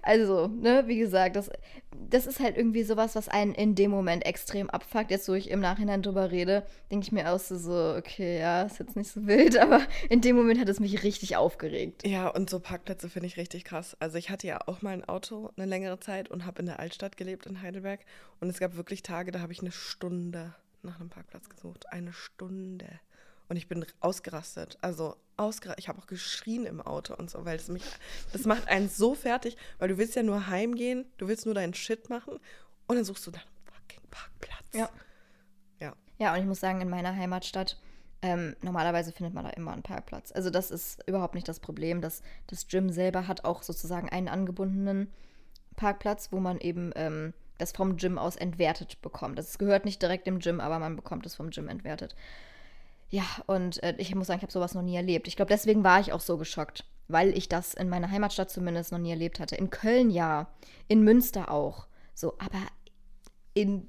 Also, ne, wie gesagt, das, das ist halt irgendwie sowas, was einen in dem Moment extrem abfuckt. Jetzt, wo ich im Nachhinein drüber rede, denke ich mir aus so, okay, ja, ist jetzt nicht so wild, *laughs* aber in dem Moment hat es mich richtig aufgeregt. Ja, und so Parkplätze finde ich richtig krass. Also ich hatte ja auch mal ein Auto eine längere Zeit und habe in der Altstadt gelebt in Heidelberg. Und es gab wirklich Tage, da habe ich eine Stunde nach einem Parkplatz gesucht. Eine Stunde. Und ich bin ausgerastet. Also ausgerastet. Ich habe auch geschrien im Auto und so, weil es mich, das macht einen so fertig, weil du willst ja nur heimgehen, du willst nur deinen Shit machen und dann suchst du dann fucking Parkplatz. Ja. Ja. Ja, und ich muss sagen, in meiner Heimatstadt, ähm, normalerweise findet man da immer einen Parkplatz. Also das ist überhaupt nicht das Problem. Das, das Gym selber hat auch sozusagen einen angebundenen Parkplatz, wo man eben ähm, das vom Gym aus entwertet bekommt. Das gehört nicht direkt dem Gym, aber man bekommt es vom Gym entwertet. Ja, und äh, ich muss sagen, ich habe sowas noch nie erlebt. Ich glaube, deswegen war ich auch so geschockt, weil ich das in meiner Heimatstadt zumindest noch nie erlebt hatte. In Köln ja, in Münster auch. So, aber in,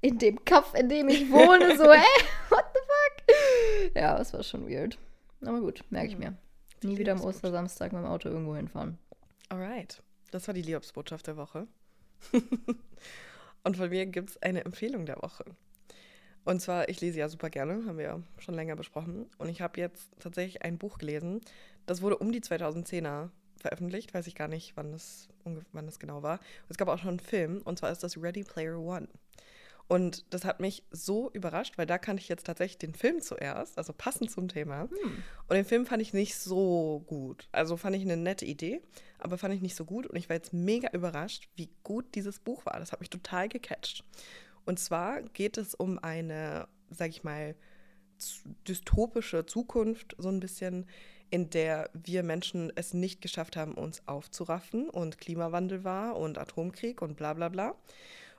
in dem Kaff, in dem ich wohne, so, *laughs* hä? What the fuck? Ja, das war schon weird. Aber gut, merke ich mir. Nie wieder am Ostersamstag mit dem Auto irgendwo hinfahren. Alright. Das war die Liebesbotschaft der Woche. *laughs* und von mir gibt es eine Empfehlung der Woche. Und zwar, ich lese ja super gerne, haben wir ja schon länger besprochen. Und ich habe jetzt tatsächlich ein Buch gelesen, das wurde um die 2010er veröffentlicht, weiß ich gar nicht, wann das, wann das genau war. Es gab auch schon einen Film, und zwar ist das Ready Player One. Und das hat mich so überrascht, weil da kannte ich jetzt tatsächlich den Film zuerst, also passend zum Thema. Hm. Und den Film fand ich nicht so gut. Also fand ich eine nette Idee, aber fand ich nicht so gut. Und ich war jetzt mega überrascht, wie gut dieses Buch war. Das hat mich total gecatcht. Und zwar geht es um eine, sag ich mal, dystopische Zukunft, so ein bisschen, in der wir Menschen es nicht geschafft haben, uns aufzuraffen und Klimawandel war und Atomkrieg und bla bla bla.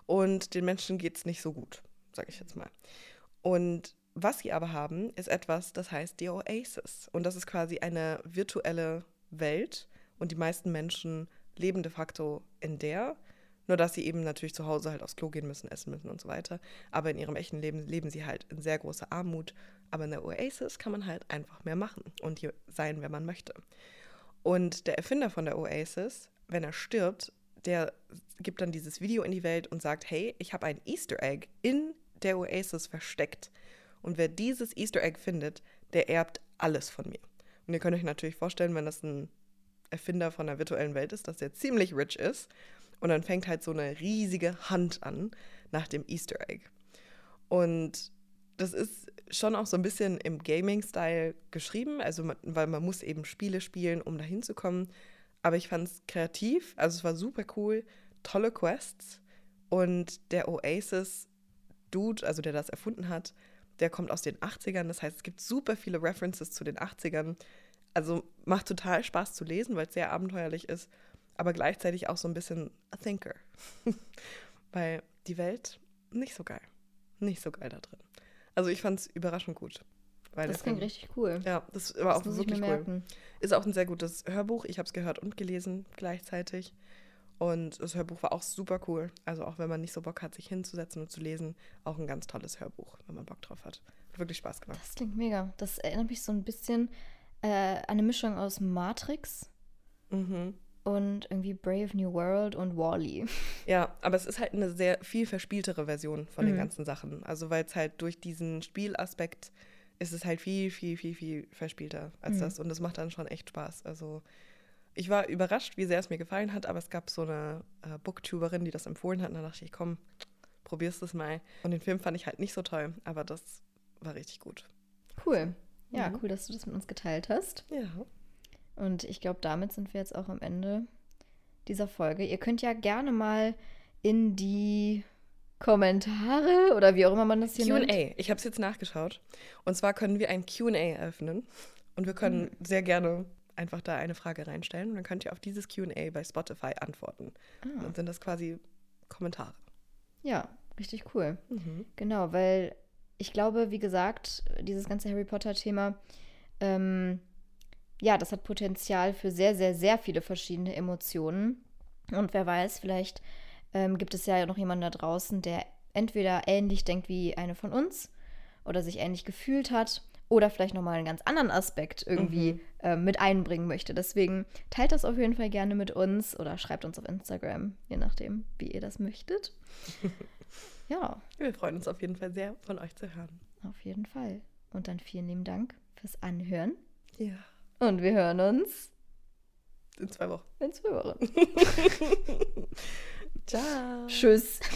Und den Menschen geht es nicht so gut, sage ich jetzt mal. Und was sie aber haben, ist etwas, das heißt die Oasis. Und das ist quasi eine virtuelle Welt und die meisten Menschen leben de facto in der nur dass sie eben natürlich zu Hause halt aufs Klo gehen müssen, essen müssen und so weiter. Aber in ihrem echten Leben leben sie halt in sehr großer Armut. Aber in der Oasis kann man halt einfach mehr machen und hier sein, wenn man möchte. Und der Erfinder von der Oasis, wenn er stirbt, der gibt dann dieses Video in die Welt und sagt, hey, ich habe ein Easter Egg in der Oasis versteckt. Und wer dieses Easter Egg findet, der erbt alles von mir. Und ihr könnt euch natürlich vorstellen, wenn das ein Erfinder von der virtuellen Welt ist, dass der ziemlich rich ist und dann fängt halt so eine riesige Hand an nach dem Easter Egg. Und das ist schon auch so ein bisschen im Gaming-Style geschrieben, also man, weil man muss eben Spiele spielen, um da hinzukommen. Aber ich fand es kreativ, also es war super cool, tolle Quests. Und der Oasis-Dude, also der das erfunden hat, der kommt aus den 80ern. Das heißt, es gibt super viele References zu den 80ern. Also macht total Spaß zu lesen, weil es sehr abenteuerlich ist aber gleichzeitig auch so ein bisschen a thinker. *laughs* Weil die Welt nicht so geil. Nicht so geil da drin. Also ich fand es überraschend gut. Weil das klingt richtig cool. Ja, das war das auch wirklich cool. Ist auch ein sehr gutes Hörbuch. Ich habe es gehört und gelesen gleichzeitig. Und das Hörbuch war auch super cool. Also auch wenn man nicht so Bock hat, sich hinzusetzen und zu lesen, auch ein ganz tolles Hörbuch, wenn man Bock drauf hat. Hat wirklich Spaß gemacht. Das klingt mega. Das erinnert mich so ein bisschen äh, an eine Mischung aus Matrix. Mhm und irgendwie Brave New World und Wally. -E. Ja, aber es ist halt eine sehr viel verspieltere Version von mhm. den ganzen Sachen. Also weil es halt durch diesen Spielaspekt ist es halt viel, viel, viel, viel verspielter als mhm. das. Und das macht dann schon echt Spaß. Also ich war überrascht, wie sehr es mir gefallen hat, aber es gab so eine äh, Booktuberin, die das empfohlen hat. Und da dachte ich, komm, probierst es mal. Und den Film fand ich halt nicht so toll, aber das war richtig gut. Cool. Ja, mhm. cool, dass du das mit uns geteilt hast. Ja. Und ich glaube, damit sind wir jetzt auch am Ende dieser Folge. Ihr könnt ja gerne mal in die Kommentare oder wie auch immer man das hier nennt. QA. Ich habe es jetzt nachgeschaut. Und zwar können wir ein QA eröffnen. Und wir können Mhm. sehr gerne einfach da eine Frage reinstellen. Und dann könnt ihr auf dieses QA bei Spotify antworten. Und Ah, dann sind das quasi Kommentare. ja, richtig cool. Mhm. Genau, weil ich glaube, wie gesagt, dieses ganze Harry Potter-Thema, ähm, ja, das hat Potenzial für sehr, sehr, sehr viele verschiedene Emotionen. Und wer weiß, vielleicht ähm, gibt es ja noch jemanden da draußen, der entweder ähnlich denkt wie eine von uns oder sich ähnlich gefühlt hat oder vielleicht nochmal einen ganz anderen Aspekt irgendwie Mhm. ähm, mit einbringen möchte. Deswegen teilt das auf jeden Fall gerne mit uns oder schreibt uns auf Instagram, je nachdem, wie ihr das möchtet. *laughs* ja. Wir freuen uns auf jeden Fall sehr, von euch zu hören. Auf jeden Fall. Und dann vielen lieben Dank fürs Anhören. Ja. Und wir hören uns In zwei Wochen. in zwei Wochen. *laughs* Ciao. Tschüss. *laughs*